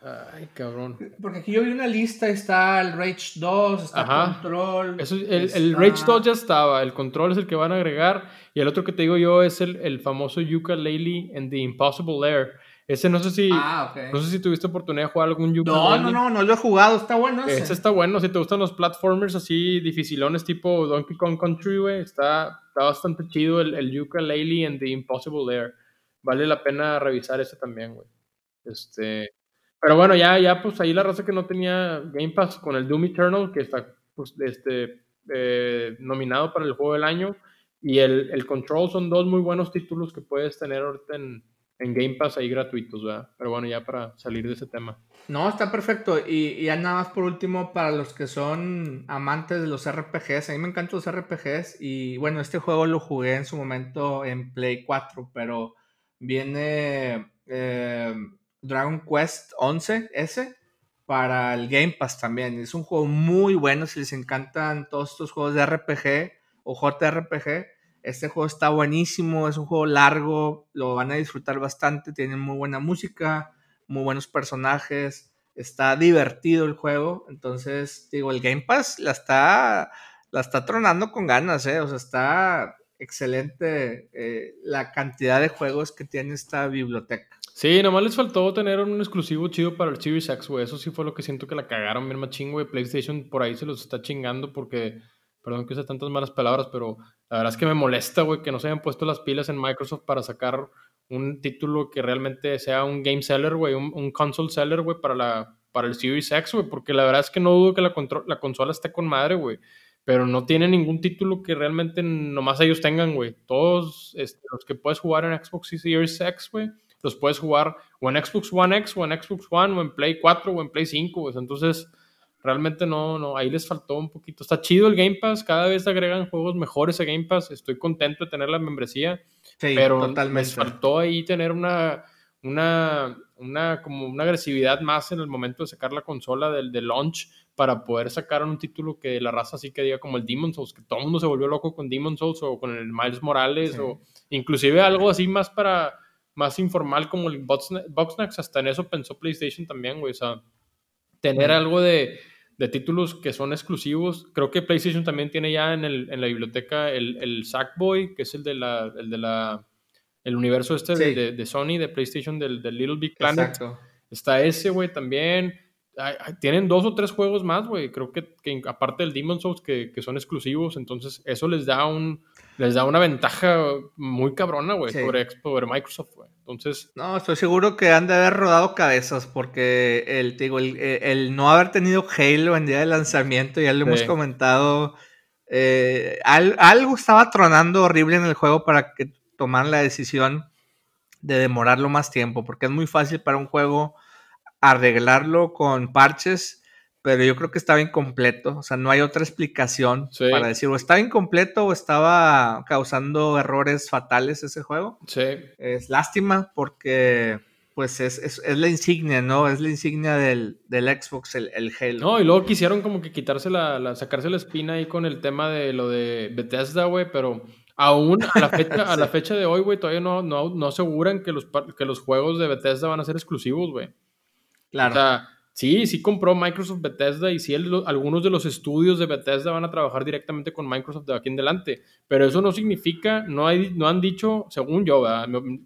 S2: Ay, cabrón.
S1: Porque aquí yo vi una lista, está el Rage 2, está el Control.
S2: el, Rage 2 ya estaba, el Control es el que van a agregar, y el otro que te digo yo es el, el famoso Yuka Laylee and the Impossible Air. Ese no sé si. Ah, no sé si tuviste oportunidad de jugar algún
S1: Yuka. No, no, no, no lo he jugado. Está bueno ese.
S2: Ese está bueno. Si te gustan los platformers así dificilones tipo Donkey Kong Country, güey. Está, está bastante chido el, el Yuka Laylee and the Impossible Air. Vale la pena revisar ese también, güey. Este. Pero bueno, ya, ya, pues ahí la raza que no tenía Game Pass con el Doom Eternal, que está pues, este, eh, nominado para el juego del año. Y el, el Control son dos muy buenos títulos que puedes tener ahorita en en Game Pass ahí gratuitos, ¿verdad? Pero bueno, ya para salir de ese tema.
S1: No, está perfecto. Y, ya nada más por último, para los que son amantes de los RPGs, a mí me encantan los RPGs y bueno, este juego lo jugué en su momento en Play 4, pero viene eh, Dragon Quest 11 S para el Game Pass también. Es un juego muy bueno si les encantan todos estos juegos de RPG o JRPG este juego está buenísimo, es un juego largo, lo van a disfrutar bastante, tiene muy buena música, muy buenos personajes, está divertido el juego, entonces digo, el Game Pass la está, la está tronando con ganas, ¿eh? o sea, está excelente eh, la cantidad de juegos que tiene esta biblioteca.
S2: Sí, nomás les faltó tener un exclusivo chido para el Series X, güey. Eso sí fue lo que siento que la cagaron bien machín, güey. PlayStation por ahí se los está chingando porque Perdón que use tantas malas palabras, pero la verdad es que me molesta, güey, que no se hayan puesto las pilas en Microsoft para sacar un título que realmente sea un game seller, güey, un, console seller, güey, para, para el Series X, güey, porque la verdad es que no dudo que la, la consola esté con madre, güey, pero no tiene ningún título que realmente nomás ellos tengan, güey. Todos este, los que puedes jugar en Xbox Series X, güey, los puedes jugar o en Xbox One X, o en Xbox One, o en Play 4, o en Play 5, güey. Entonces, realmente no, no, ahí les faltó un poquito. Está chido el Game Pass, cada vez agregan juegos mejores a Game Pass, estoy contento de tener la membresía, pero totalmente. les faltó ahí tener una, una, una, como una agresividad más en el momento de sacar la consola del, del launch para poder sacar un título que la raza así que diga como el Demon Souls, que todo el mundo se volvió loco con Demon Souls o con el Miles Morales o inclusive algo así más para más informal como el Boxnax, hasta en eso pensó PlayStation también, güey, o sea, tener algo de, de, títulos que son exclusivos. Creo que PlayStation también tiene ya en, el, en la biblioteca el, el, Sackboy, que es el de la, el de la el universo este de, de, Sony, de PlayStation, del, del Little Big Planet. Exacto. Está ese, güey, también. Tienen dos o tres juegos más, güey. Creo que, que, aparte del Demon Souls, que, que, son exclusivos. Entonces, eso les da un, les da una ventaja muy cabrona, güey, sobre, sobre, Microsoft, güey. Entonces.
S1: No, estoy seguro que han de haber rodado cabezas porque el, digo, el, el, no haber tenido Halo en día de lanzamiento, ya lo hemos comentado. Eh, algo estaba tronando horrible en el juego para que tomaran la decisión de demorarlo más tiempo, porque es muy fácil para un juego arreglarlo con parches pero yo creo que estaba incompleto. O sea, no hay otra explicación para decir o estaba incompleto o estaba causando errores fatales ese juego.
S2: Sí.
S1: Es lástima porque pues es, es, es la insignia, ¿no? Es la insignia del, del Xbox, el, el, Halo.
S2: No, y luego quisieron como que quitarse la, sacarse la espina ahí con el tema de lo de Bethesda, güey, pero aún a la fecha, a la fecha de hoy, güey, todavía no, no, no aseguran que los, que los juegos de Bethesda van a ser exclusivos, güey.
S1: Claro. O sea,
S2: Sí, sí compró Microsoft Bethesda y sí algunos de los estudios de Bethesda van a trabajar directamente con Microsoft de aquí en adelante. Pero eso no significa, no, hay, no han dicho, según yo,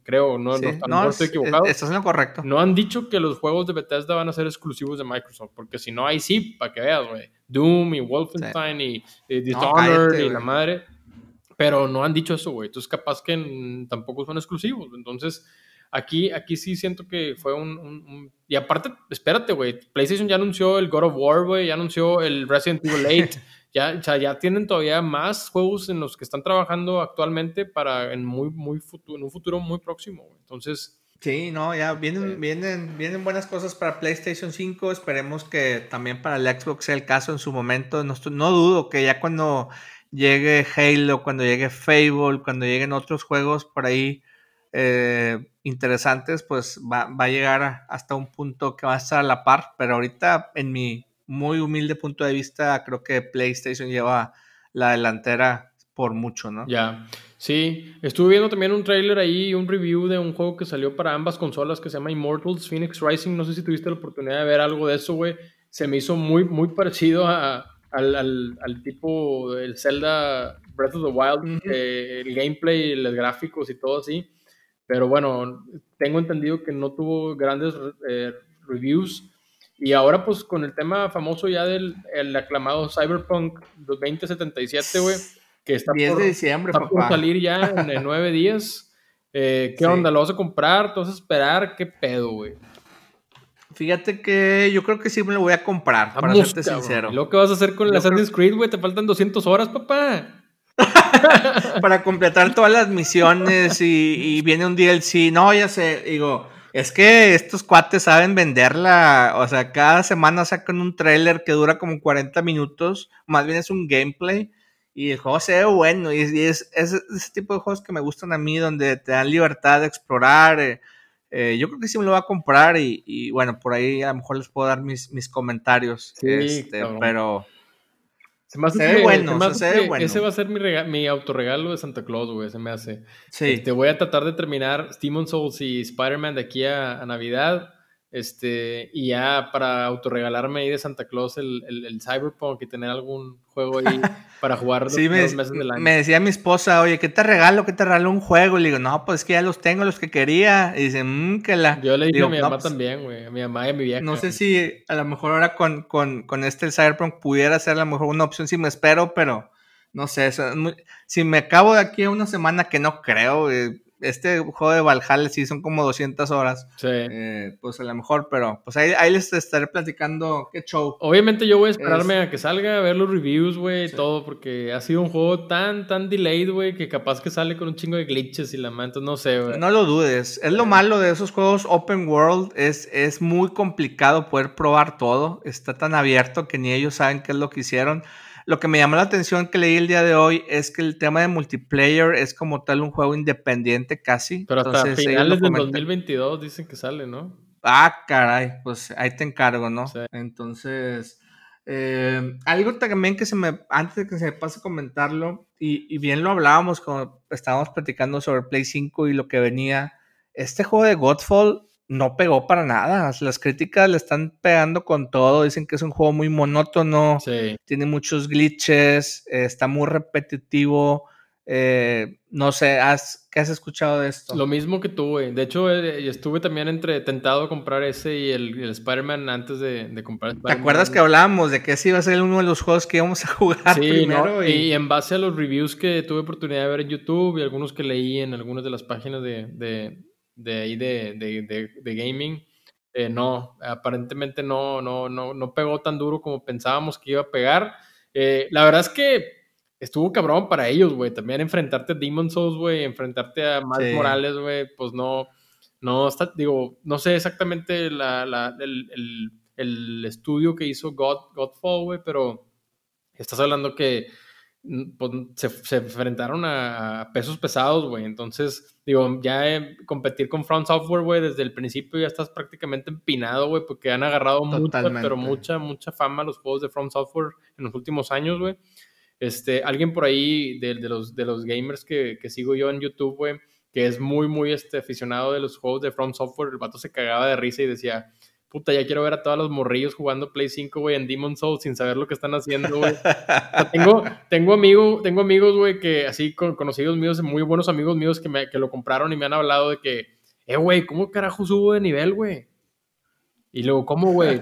S2: creo, no, no, estoy equivocado.
S1: Estás en lo correcto.
S2: No han dicho que los juegos de Bethesda van a ser exclusivos de Microsoft, porque si no, hay sí, para que veas, güey. Doom y Wolfenstein y, Dishonored y la madre. Pero no han dicho eso, güey. Entonces, capaz que tampoco son exclusivos. Entonces, aquí, aquí sí siento que fue un, Y aparte, espérate, güey, PlayStation ya anunció el God of War, güey, ya anunció el Resident Evil 8. ya, o sea, ya tienen todavía más juegos en los que están trabajando actualmente para en, muy, muy futuro, en un futuro muy próximo, güey. Entonces...
S1: Sí, no, ya vienen, vienen, vienen buenas cosas para PlayStation 5. Esperemos que también para el Xbox sea el caso en su momento. No, no dudo que ya cuando llegue Halo, cuando llegue Fable, cuando lleguen otros juegos por ahí eh, interesantes, pues va, va, a llegar hasta un punto que va a estar a la par. Pero ahorita, en mi muy humilde punto de vista, creo que PlayStation lleva la delantera por mucho, ¿no?
S2: Ya. Sí, estuve viendo también un trailer ahí, un review de un juego que salió para ambas consolas que se llama Immortals Phoenix Rising. No sé si tuviste la oportunidad de ver algo de eso, güey. Se me hizo muy, muy parecido a, al, al, tipo del Zelda Breath of the Wild, eh, el gameplay, los gráficos y todo así. Pero bueno, tengo entendido que no tuvo grandes eh, reviews. Y ahora, pues, con el tema famoso ya del el aclamado Cyberpunk 2077, güey que está,
S1: por, de diciembre,
S2: salir ya en, nueve días. Eh, ¿Qué onda? ¿Lo vas a comprar? ¿Te vas a esperar? ¿Qué pedo, güey?
S1: Fíjate que yo creo que sí me lo voy a comprar, para serte sincero.
S2: ¿Y lo que vas a hacer con el Assassin's Creed, güey? Te faltan 200 horas, papá.
S1: para completar todas las misiones y, y, viene un DLC. No, ya sé, digo, es que estos cuates saben venderla. O sea, cada semana sacan un trailer que dura como 40 minutos. Más bien es un gameplay y el juego se ve bueno, y, es, ese tipo de juegos que me gustan a mí, donde te dan libertad de explorar. Eh, eh, yo creo que sí me lo voy a comprar y, bueno, por ahí a lo mejor les puedo dar mis, mis comentarios. este, pero...
S2: Se me hace bueno, Ese va a ser mi, mi autorregalo de Santa Claus, güey, se me hace. Sí. Te este, voy a tratar de terminar Demon Souls y Spider-Man de aquí a Navidad. Este, y ya para autorregalarme ahí de Santa Claus el, el, Cyberpunk y tener algún juego ahí para jugar
S1: sí, me, meses del año. Me decía mi esposa, oye, ¿qué te regalo? ¿Qué te regalo un juego? Y le digo, no, pues es que ya los tengo, los que quería. Y dice, mmm, que la.
S2: Yo le dije a mi mamá pues, también, güey, a mi mamá y a mi vieja.
S1: No sé si a lo mejor ahora con, con, con este el Cyberpunk pudiera ser a lo mejor una opción si me espero, pero no sé, si me acabo de aquí a una semana que no creo, este juego de Valhalla sí son como 200 horas. Sí. Eh, pues a lo mejor, pero pues ahí, ahí, les estaré platicando qué show.
S2: Obviamente yo voy a esperarme a que salga, a ver los reviews, güey, todo, porque ha sido un juego tan, tan delayed, güey, que capaz que sale con un chingo de glitches y la manta, no sé, güey.
S1: No lo dudes. Es lo malo de esos juegos open world, es, es muy complicado poder probar todo. Está tan abierto que ni ellos saben qué es lo que hicieron. Lo que me llamó la atención que leí el día de hoy es que el tema de multiplayer es como tal un juego independiente casi.
S2: Pero hasta finales del 2022 dicen que sale, ¿no?
S1: Ah, caray, pues ahí te encargo, ¿no? Entonces, eh, algo también que se me, antes de que se me pase a comentarlo, y, y, bien lo hablábamos cuando estábamos platicando sobre Play 5 y lo que venía, este juego de Godfall no pegó para nada. Las críticas le están pegando con todo. Dicen que es un juego muy monótono, tiene muchos glitches, eh, está muy repetitivo. Eh, no sé, ¿qué has escuchado de esto?
S2: Lo mismo que tú, güey. De hecho, eh, estuve también entre tentado a comprar ese y el, Spider-Man antes de, comprar
S1: ¿Te acuerdas que hablábamos de que ese iba a ser uno de los juegos que íbamos a jugar primero?
S2: Y... en base a los reviews que tuve oportunidad de ver en YouTube y algunos que leí en algunas de las páginas de de ahí de, de, de, gaming, eh, no, aparentemente no, no, no, no pegó tan duro como pensábamos que iba a pegar. Eh, la verdad es que estuvo cabrón para ellos, güey. También enfrentarte a Demon Souls, güey, enfrentarte a Miles Morales, güey, pues no, no está, digo, no sé exactamente la, la, el, el, el, estudio que hizo God, Godfall, güey, pero estás hablando que se, se, enfrentaron a, pesos pesados, güey. Entonces, digo, ya eh, competir con Front Software, güey, desde el principio ya estás prácticamente empinado, güey, porque han agarrado mucha, pero mucha, mucha fama los juegos de Front Software en los últimos años, güey. Este, alguien por ahí de, de, los, de los gamers que, que sigo yo en YouTube, güey, que es muy, muy este, aficionado de los juegos de Front Software, el vato se cagaba de risa y decía, puta, ya quiero ver a todos los morrillos jugando Play 5, güey, en Demon Souls sin saber lo que están haciendo, güey. tengo, tengo, amigo, tengo amigos, güey, que así con, conocidos míos, muy buenos amigos míos que, me, que lo compraron y me han hablado de que, eh, güey, ¿cómo carajo subo de nivel, güey? Y luego, ¿cómo, güey?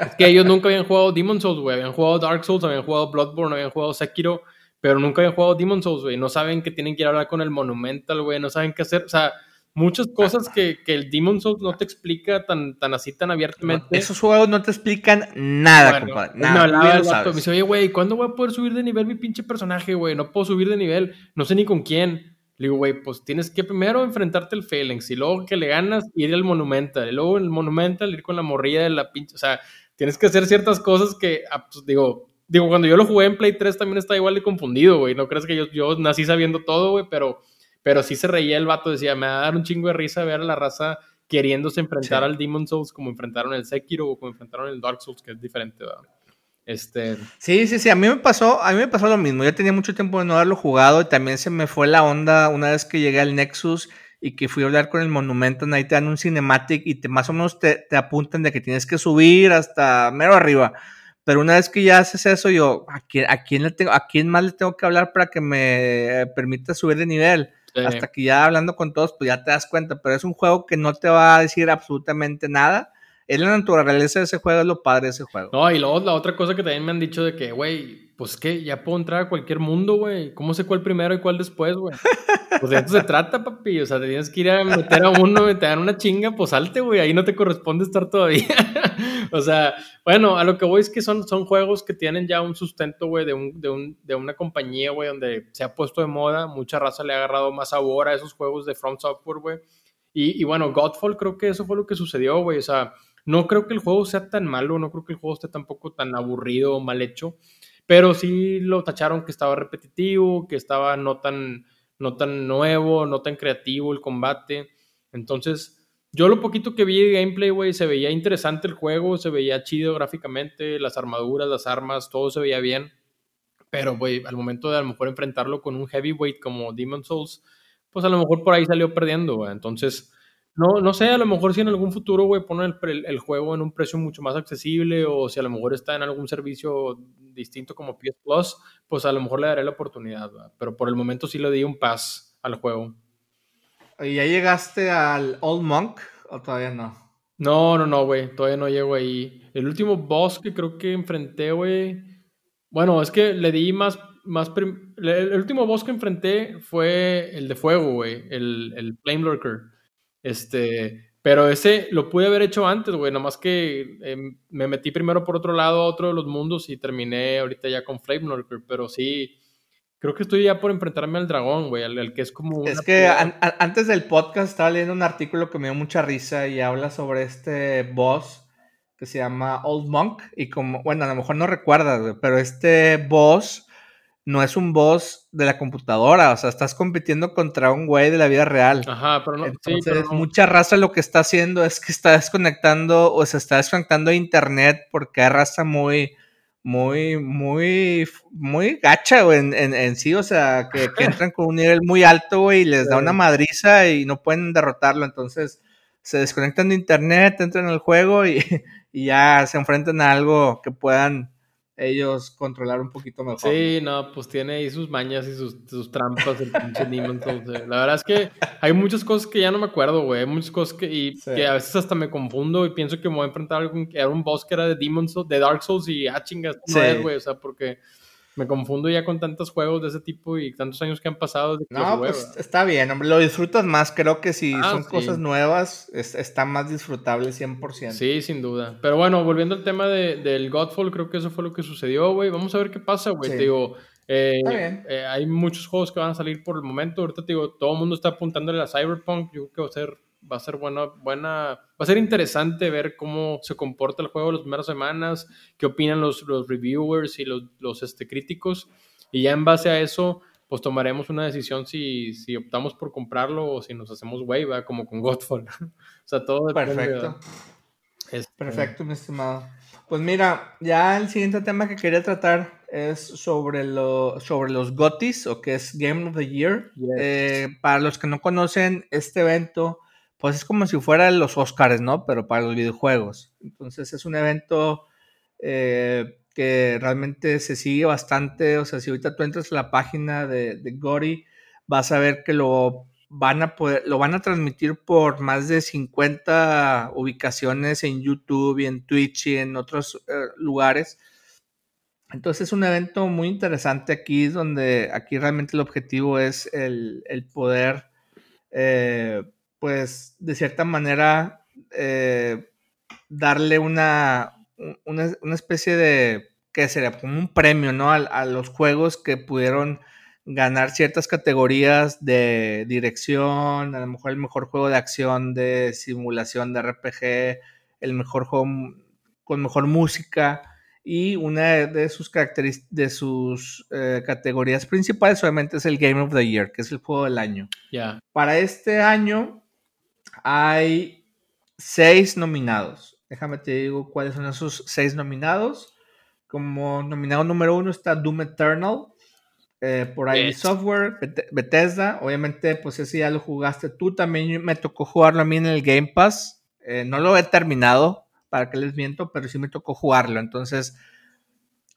S2: es que ellos nunca habían jugado Demon Souls, güey. Habían jugado Dark Souls, habían jugado Bloodborne, habían jugado Sekiro, pero nunca habían jugado Demon Souls, güey. No saben que tienen que ir a hablar con el Monumental, güey. No saben qué hacer. O sea, muchas cosas que, que, el Demon Souls no te explica tan, tan así, tan abiertamente.
S1: esos juegos no te explican nada, compadre. Nada,
S2: me dice, oye, güey, ¿cuándo voy a poder subir de nivel mi pinche personaje, güey? No puedo subir de nivel, no sé ni con quién. Le digo, güey, pues tienes que primero enfrentarte al Phalanx y luego que le ganas, ir al Monumental. Y luego el Monumental, ir con la morrilla de la pinche. O sea, tienes que hacer ciertas cosas que, ah, pues, digo, digo, cuando yo lo jugué en Play 3 también estaba igual de confundido, güey. No crees que yo, yo nací sabiendo todo, güey, pero, pero sí se reía el vato. Decía, me va a dar un chingo de risa ver a la raza queriéndose enfrentar al Demon Souls como enfrentaron el Sekiro o como enfrentaron el Dark Souls, que es diferente, ¿verdad? Este...
S1: Sí, sí, sí, a mí me pasó, a mí me pasó lo mismo. Yo tenía mucho tiempo de no haberlo jugado y también se me fue la onda una vez que llegué al Nexus y que fui a hablar con el monumento, ahí te dan un cinematic y te, más o menos te, te, apuntan de que tienes que subir hasta mero arriba. Pero una vez que ya haces eso, yo, ¿a quién, a quién, le tengo, ¿a quién más le tengo que hablar para que me permita subir de nivel? Hasta que ya hablando con todos, pues ya te das cuenta. Pero es un juego que no te va a decir absolutamente nada es la naturaleza de ese juego, es lo padre de ese juego.
S2: No, y luego la otra cosa que también me han dicho de que, güey, pues que ya puedo entrar a cualquier mundo, güey. ¿Cómo sé cuál primero y cuál después, güey? Pues de esto se trata, papi. O sea, te tienes que ir a meter a uno, te dan una chinga, pues salte, güey. Ahí no te corresponde estar todavía. o sea, bueno, a lo que voy es que son, son juegos que tienen ya un sustento, güey, de, un, de, un, de una compañía, güey, donde se ha puesto de moda. Mucha raza le ha agarrado más sabor a esos juegos de From Software, güey. Y, y bueno, Godfall creo que eso fue lo que sucedió, güey. O sea, no creo que el juego sea tan malo, no creo que el juego esté tampoco tan aburrido o mal hecho, pero sí lo tacharon que estaba repetitivo, que estaba no tan, no tan nuevo, no tan creativo el combate. Entonces, yo lo poquito que vi de gameplay, güey, se veía interesante el juego, se veía chido gráficamente, las armaduras, las armas, todo se veía bien. Pero, güey, al momento de a lo mejor enfrentarlo con un heavyweight como Demon Souls, pues a lo mejor por ahí salió perdiendo. Entonces, no, no sé, a lo mejor si en algún futuro, güey, ponen el, juego en un precio mucho más accesible o si a lo mejor está en algún servicio distinto como PS Plus, pues a lo mejor le daré la oportunidad, pero por el momento sí le di un pass al juego.
S1: ¿Y ya llegaste al Old Monk o todavía no?
S2: No, no, no, güey, todavía no llego ahí. El último boss que creo que enfrenté, güey, bueno, es que le di más, más el último boss que enfrenté fue el de fuego, güey, el, el Flame Lurker. Este, pero ese lo pude haber hecho antes, güey. Nada más que em, me metí primero por otro lado a otro de los mundos y terminé ahorita ya con Flame Lurker. Pero sí, creo que estoy ya por enfrentarme al dragón, güey. Al, que es como.
S1: Es que antes del podcast estaba leyendo un artículo que me dio mucha risa y habla sobre este boss que se llama Old Monk. Y como, bueno, a lo mejor no recuerdas, güey, pero este boss no es un boss de la computadora, o sea, estás compitiendo contra un güey de la vida real.
S2: Ajá, pero no.
S1: Entonces, mucha raza lo que está haciendo es que está desconectando o se está desconectando a internet porque hay raza muy, muy, muy, muy gacha, güey, en, en, sí, o sea, que, entran con un nivel muy alto, güey, y les da una madriza y no pueden derrotarlo, entonces se desconectan de internet, entran al juego y, y ya se enfrentan a algo que puedan ellos controlar un poquito mejor.
S2: Sí, no, pues tiene ahí sus mañas y sus, sus trampas el pinche Demon La verdad es que hay muchas cosas que ya no me acuerdo, güey. Hay muchas cosas que, y, que a veces hasta me confundo y pienso que me voy a enfrentar a algún, era un boss que era de Demon Souls, de Dark Souls y ah, chingas, no es, güey. O sea, porque me confundo ya con tantos juegos de ese tipo y tantos años que han pasado.
S1: no, pues está bien, hombre, lo disfrutas más. Creo que si ah, son cosas nuevas, está más disfrutable 100%.
S2: Sí, sin duda. Pero bueno, volviendo al tema de, del Godfall, creo que eso fue lo que sucedió, güey. Vamos a ver qué pasa, güey. Te digo, eh, eh, hay muchos juegos que van a salir por el momento. Ahorita te digo, todo el mundo está apuntándole a Cyberpunk. Yo creo que va a ser va a ser buena, buena, va a ser interesante ver cómo se comporta el juego las primeras semanas, qué opinan los, los reviewers y los, los este, críticos, y ya en base a eso, pues tomaremos una decisión si, si optamos por comprarlo o si nos hacemos wave, como con Godfall. o sea, todo
S1: depende. Perfecto. Este, Perfecto, mi estimado. Pues mira, ya el siguiente tema que quería tratar es sobre, lo, sobre los GOTYs, o que es Game of the Year. Eh, para los que no conocen este evento, pues es como si fuera los Oscars, ¿no? Pero para los videojuegos. Entonces es un evento eh, que realmente se sigue bastante. O sea, si ahorita tú entras a la página de, de Gori, vas a ver que lo van a poder, lo van a transmitir por más de 50 ubicaciones en YouTube y en Twitch y en otros eh, lugares. Entonces es un evento muy interesante aquí, donde aquí realmente el objetivo es el, poder eh, pues, de cierta manera, eh, darle una, una, especie de, ¿qué sería? Como un premio, ¿no? A, los juegos que pudieron ganar ciertas categorías de dirección, a lo mejor el mejor juego de acción, de simulación de RPG, el mejor juego con mejor música y una de sus características, de sus eh, categorías principales obviamente es el Game of the Year, que es el juego del año. Para este año hay seis nominados. Déjame te digo cuáles son esos seis nominados. Como nominado número uno está Doom Eternal, eh, por ahí Software, Bethesda. Obviamente, pues ese ya lo jugaste tú. También me tocó jugarlo a mí en el Game Pass. Eh, no lo he terminado, para que les miento, pero sí me tocó jugarlo. Entonces,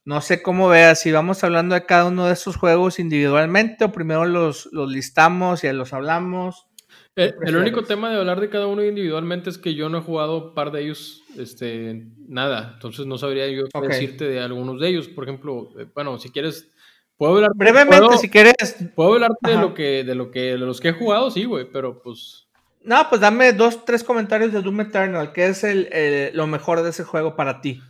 S1: no sé cómo veas, si vamos hablando de cada uno de estos juegos individualmente o primero los, los listamos y los hablamos.
S2: Eh, el, único tema de hablar de cada uno individualmente es que yo no he jugado un par de ellos, este, nada. Entonces no sabría yo decirte de algunos de ellos. Por ejemplo, eh, bueno, si quieres, puedo hablar.
S1: Brevemente, si quieres.
S2: Puedo hablarte de lo que, de lo que, de los que he jugado, sí, güey, pero pues.
S1: No, pues dame dos, tres comentarios de Doom Eternal. ¿Qué es el, lo mejor de ese juego para ti?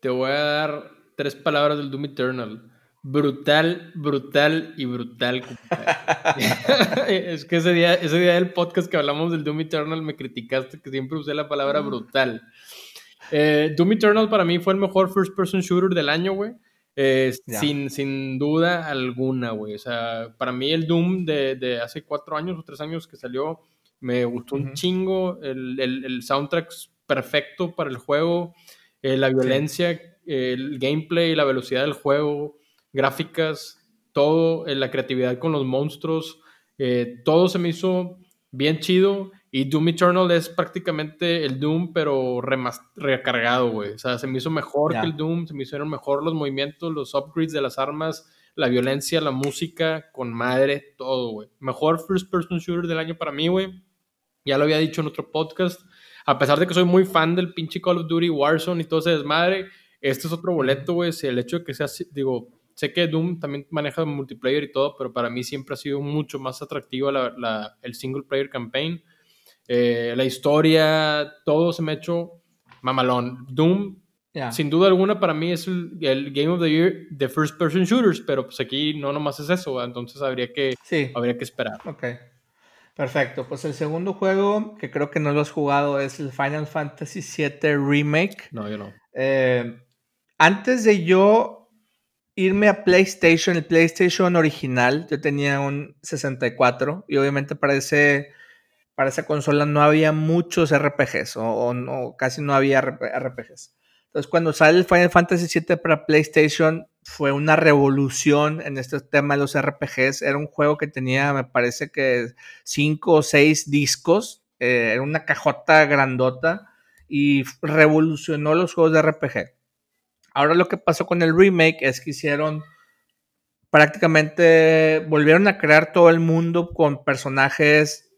S2: Te voy a dar tres palabras del Doom Eternal brutal, brutal y brutal. es que ese día, ese día del podcast que hablamos del Doom Eternal me criticaste que siempre usé la palabra brutal. Eh, Doom Eternal para mí fue el mejor first person shooter del año, güey. Eh, sin, sin duda alguna, güey. O sea, para mí el Doom de, de, hace cuatro años o tres años que salió me gustó un chingo. El, el, el, soundtrack perfecto para el juego. Eh, la violencia, el gameplay, la velocidad del juego gráficas, todo, en la creatividad con los monstruos, eh, todo se me hizo bien chido. Y Doom Eternal es prácticamente el Doom, pero recargado, güey. O sea, se me hizo mejor que el Doom, se me hicieron mejor los movimientos, los upgrades de las armas, la violencia, la música, con madre, todo, güey. Mejor first person shooter del año para mí, güey. Ya lo había dicho en otro podcast. A pesar de que soy muy fan del pinche Call of Duty Warzone y todo ese desmadre, este es otro boleto, güey. El hecho de que sea, digo, Sé que Doom también maneja multiplayer y todo, pero para mí siempre ha sido mucho más atractivo el single player campaign. Eh, la historia, todo se me ha hecho mamalón. Doom, sin duda alguna, para mí es el, Game of the Year de First Person Shooters, pero pues aquí no nomás es eso, entonces habría que, habría que esperar.
S1: Ok. Perfecto, pues el segundo juego que creo que no lo has jugado es el Final Fantasy VII Remake.
S2: No, yo no.
S1: Eh, antes de yo irme a PlayStation, el PlayStation original, yo tenía un 64 y obviamente para, ese, para esa consola no había muchos RPGs o, no, casi no había RPGs. Entonces cuando sale el Final Fantasy VII para PlayStation fue una revolución en este tema de los RPGs. Era un juego que tenía, me parece que cinco o seis discos, eh, era una cajota grandota y revolucionó los juegos de RPG. Ahora lo que pasó con el remake es que hicieron prácticamente volvieron a crear todo el mundo con personajes,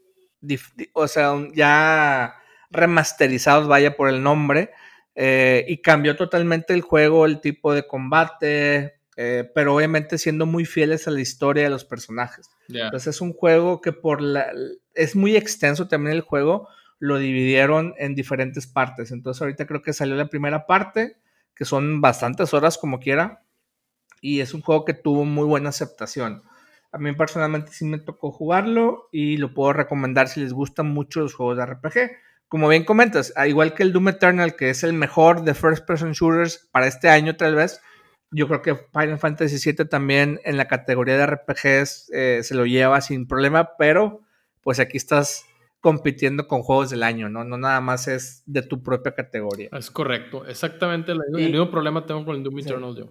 S1: o sea, ya remasterizados, vaya por el nombre, eh, y cambió totalmente el juego, el tipo de combate, eh, pero obviamente siendo muy fieles a la historia de los personajes. Entonces es un juego que por la... es muy extenso también el juego, lo dividieron en diferentes partes. Entonces ahorita creo que salió la primera parte que son bastantes horas como quiera. Y es un juego que tuvo muy buena aceptación. A mí personalmente sí me tocó jugarlo y lo puedo recomendar si les gustan mucho los juegos de RPG. Como bien comentas, igual que el Doom Eternal, que es el mejor de First Person Shooters para este año tal vez, yo creo que Final Fantasy VII también en la categoría de RPGs eh, se lo lleva sin problema, pero pues aquí estás compitiendo con juegos del año, ¿no? No nada más es de tu propia categoría.
S2: Es correcto, exactamente. El, mismo problema tengo con el Doom Eternal yo.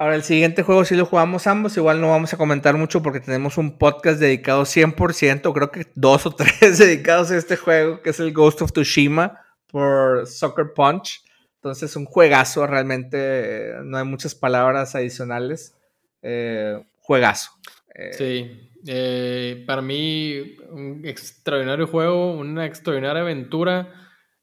S1: Ahora, el siguiente juego sí lo jugamos ambos, igual no vamos a comentar mucho porque tenemos un podcast dedicado 100%, creo que dos o tres dedicados a este juego, que es el Ghost of Tsushima por Soccer Punch. Entonces, un juegazo, realmente no hay muchas palabras adicionales. Eh, juegazo.
S2: Eh, sí, eh, para mí, un extraordinario juego, una extraordinaria aventura.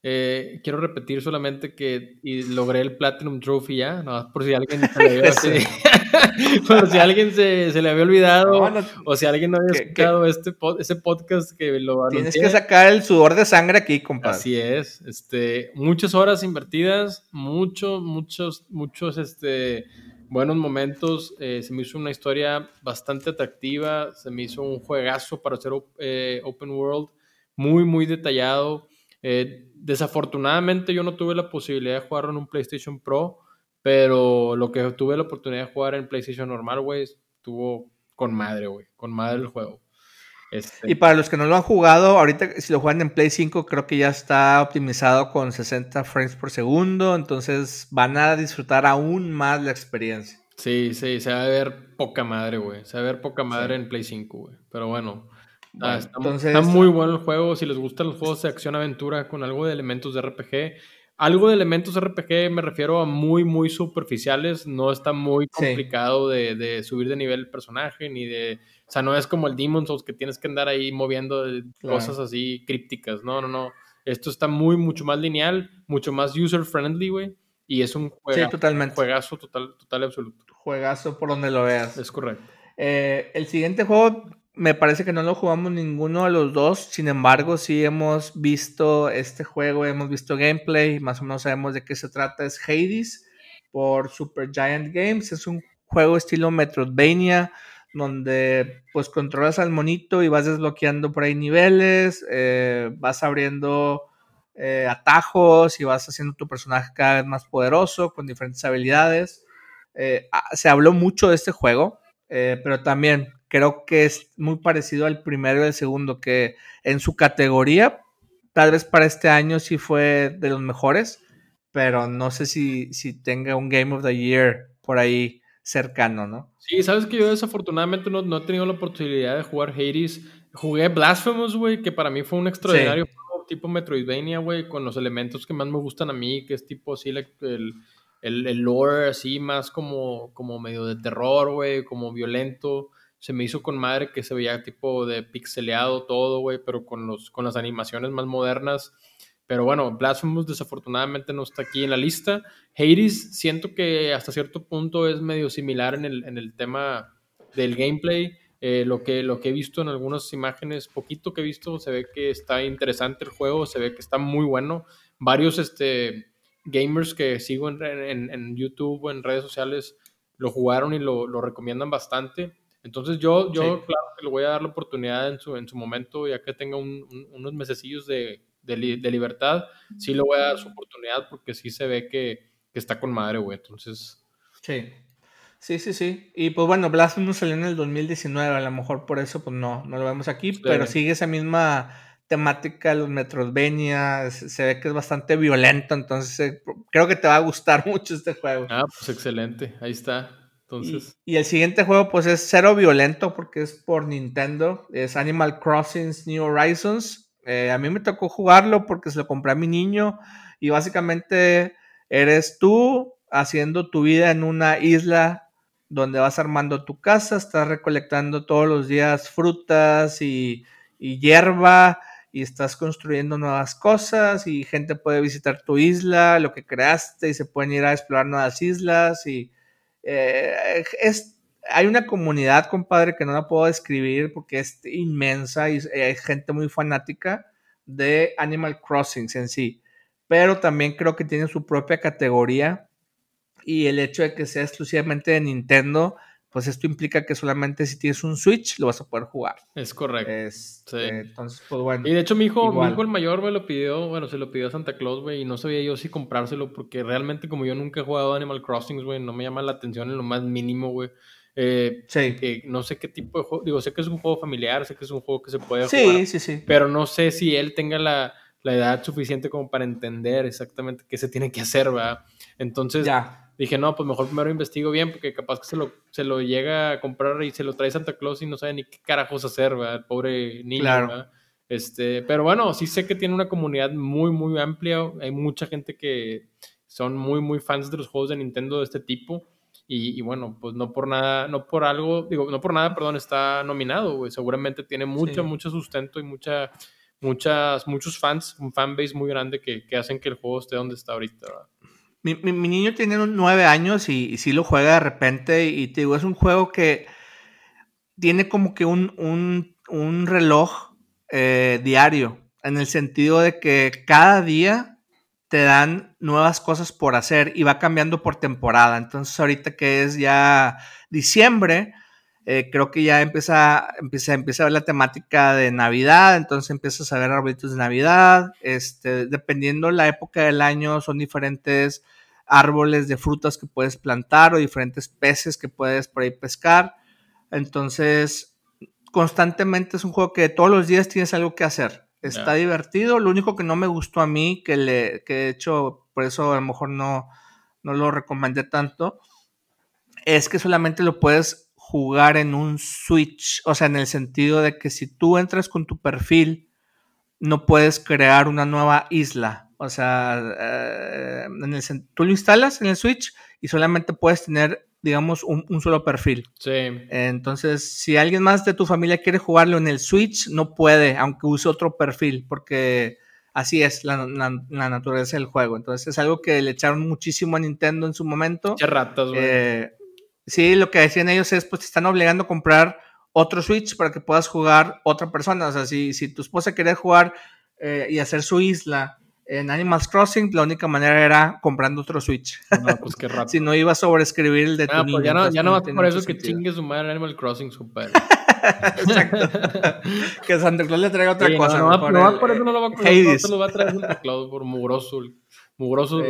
S2: Eh, quiero repetir solamente que y logré el Platinum Trophy ya, no, por si alguien se le había, por si alguien se, le había olvidado o si alguien no había escuchado este ese podcast que lo
S1: Tienes que sacar el sudor de sangre aquí, compadre.
S2: Así es, este, muchas horas invertidas, muchos, muchos, muchos, este, buenos momentos. Eh, se me hizo una historia bastante atractiva, se me hizo un juegazo para hacer eh, open world, muy, muy detallado. Eh, desafortunadamente yo no tuve la posibilidad de jugarlo en un PlayStation Pro, pero lo que tuve la oportunidad de jugar en PlayStation normal, güey, estuvo con madre, güey, con madre el juego.
S1: Este... Y para los que no lo han jugado, ahorita si lo juegan en Play 5, creo que ya está optimizado con 60 frames por segundo, entonces van a disfrutar aún más la experiencia.
S2: Sí, sí, se va a ver poca madre, güey. Se va a ver poca madre en Play 5, güey. Pero bueno, está, entonces, muy bueno el juego. Si les gustan los juegos de acción-aventura con algo de elementos de RPG, algo de elementos de RPG me refiero a muy, muy superficiales. No está muy complicado de, subir de nivel el personaje, ni de. O sea, no es como el Demon's Souls que tienes que andar ahí moviendo cosas así crípticas. No, no, no. Esto está muy, mucho más lineal, mucho más user-friendly, güey. Y es un juegazo total, total absoluto.
S1: Juegazo por donde lo veas.
S2: Es correcto.
S1: Eh, el siguiente juego me parece que no lo jugamos ninguno de los dos, sin embargo sí hemos visto este juego, hemos visto gameplay, más o menos sabemos de qué se trata, es Hades por Super Giant Games, es un juego estilo Metroidvania, donde pues controlas al monito y vas desbloqueando por ahí niveles, eh, vas abriendo eh, atajos y vas haciendo tu personaje cada vez más poderoso con diferentes habilidades. Eh, ah, se habló mucho de este juego, pero también creo que es muy parecido al primero y al segundo, que en su categoría, tal vez para este año sí fue de los mejores, pero no sé si, si tenga un Game of the Year por ahí cercano, ¿no?
S2: Sí, sabes que yo desafortunadamente no, no he tenido la oportunidad de jugar Hades. Jugué Blasphemous, güey, que para mí fue un extraordinario juego tipo Metroidvania, güey, con los elementos que más me gustan a mí, que es tipo así el, el, el lore así más como, como medio de terror, güey, como violento se me hizo con madre que se veía tipo de pixeleado todo, güey, pero con, los, con las animaciones más modernas. Pero bueno, Blasphemous desafortunadamente no está aquí en la lista. Hades siento que hasta cierto punto es medio similar en el, en el tema del gameplay. Eh, lo, que, lo que he visto en algunas imágenes, poquito que he visto, se ve que está interesante el juego, se ve que está muy bueno. Varios este, gamers que sigo en, en, en YouTube o en redes sociales lo jugaron y lo, lo recomiendan bastante. Entonces yo, yo claro que le voy a dar la oportunidad en su, en su momento, ya que tenga unos mesecillos de, de, libertad, sí le voy a dar su oportunidad porque sí se ve que, que está con madre, güey. Entonces...
S1: Sí. Sí, sí, sí. Y pues bueno, Blasphemous salió en el 2019, a lo mejor por eso pues no, no lo vemos aquí, pero sigue esa misma temática, los Metroidvania, se ve que es bastante violento, entonces eh, creo que te va a gustar mucho este juego.
S2: Ah, pues excelente, ahí está.
S1: Y, el siguiente juego, pues es cero violento porque es por Nintendo. Es Animal Crossing New Horizons. Eh, a mí me tocó jugarlo porque se lo compré a mi niño. Y básicamente eres tú haciendo tu vida en una isla donde vas armando tu casa, estás recolectando todos los días frutas y, y hierba y estás construyendo nuevas cosas y gente puede visitar tu isla, lo que creaste y se pueden ir a explorar nuevas islas y eh, es, hay una comunidad, compadre, que no la puedo describir porque es inmensa y hay gente muy fanática de Animal Crossing en sí. Pero también creo que tiene su propia categoría y el hecho de que sea exclusivamente de Nintendo pues esto implica que solamente si tienes un Switch lo vas a poder jugar.
S2: Es correcto.
S1: Este, entonces, pues bueno.
S2: Y de hecho, mi hijo, mi hijo el mayor me lo pidió, bueno, se lo pidió a Santa Claus, güey, y no sabía yo si comprárselo, porque realmente, como yo nunca he jugado Animal Crossing, güey, no me llama la atención en lo más mínimo, güey. Eh, sí. Que no sé qué tipo de juego, digo, sé que es un juego familiar, sé que es un juego que se puede
S1: sí,
S2: jugar.
S1: Sí, sí, sí.
S2: Pero no sé si él tenga la, la edad suficiente como para entender exactamente qué se tiene que hacer, ¿verdad? Entonces. Ya dije, no, pues mejor primero investigo bien, porque capaz que se lo, se lo llega a comprar y se lo trae Santa Claus y no sabe ni qué carajos hacer, ¿verdad? El pobre niño, claro. Este, pero bueno, sí sé que tiene una comunidad muy, muy amplia. Hay mucha gente que son muy, muy fans de los juegos de Nintendo de este tipo. Y, bueno, pues no por nada, no por algo, digo, no por nada, perdón, está nominado, güey. Seguramente tiene mucho, mucho sustento y mucha, muchas, muchos fans, un fanbase muy grande que, que hacen que el juego esté donde está ahorita.
S1: Mi, mi, niño tiene nueve años y, y, sí lo juega de repente y te digo, es un juego que tiene como que un, un, un reloj eh, diario, en el sentido de que cada día te dan nuevas cosas por hacer y va cambiando por temporada. Entonces ahorita que es ya diciembre, eh, creo que ya empieza, empieza, empieza a ver la temática de Navidad, entonces empiezas a ver arbolitos de Navidad, este, dependiendo la época del año, son diferentes árboles de frutas que puedes plantar o diferentes peces que puedes por ahí pescar. Entonces, constantemente es un juego que todos los días tienes algo que hacer. Está divertido. Lo único que no me gustó a mí, que le que de hecho, por eso a lo mejor no, no lo recomendé tanto, es que solamente lo puedes jugar en un Switch. O sea, en el sentido de que si tú entras con tu perfil, no puedes crear una nueva isla. O sea, eh, en el, tú lo instalas en el Switch y solamente puedes tener, digamos, un, solo perfil.
S2: Sí.
S1: Entonces, si alguien más de tu familia quiere jugarlo en el Switch, no puede, aunque use otro perfil, porque así es la, naturaleza del juego. Entonces, es algo que le echaron muchísimo a Nintendo en su momento.
S2: Qué ratas, güey.
S1: Eh, sí, lo que decían ellos es, pues te están obligando a comprar otro Switch para que puedas jugar otra persona. O sea, si, si tu esposa quería jugar eh, y hacer su isla en Animals Crossing, la única manera era comprando otro Switch.
S2: No, pues qué rápido.
S1: si no iba a sobreescribir el de
S2: ah, pues ya no, ya no por eso que chingue su madre Animal Crossing, super.
S1: Exacto. que Santa Claus le traiga otra cosa.
S2: No, no, no, por eso no lo va a comprar. No se lo va a traer Santa Claus por mugroso. Mugroso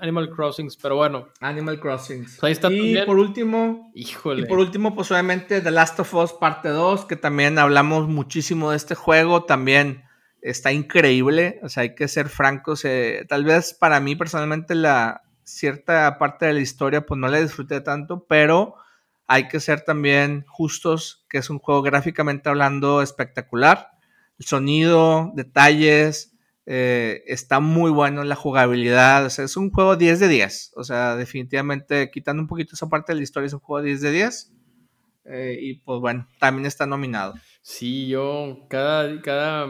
S2: Animal Crossings, pero bueno.
S1: Animal Crossings.
S2: Pues ahí está
S1: y por último,
S2: híjole.
S1: Y por último, pues obviamente The Last of Us parte 2, que también hablamos muchísimo de este juego, también está increíble, o sea, hay que ser francos, eh, tal vez para mí personalmente la cierta parte de la historia pues no la disfruté tanto, pero hay que ser también justos, que es un juego gráficamente hablando espectacular, sonido, detalles, eh, está muy bueno la jugabilidad, o sea, es un juego 10 de 10, o sea, definitivamente quitando un poquito esa parte de la historia es un juego 10 de 10. Eh, y pues bueno, también está nominado.
S2: Sí, yo cada, cada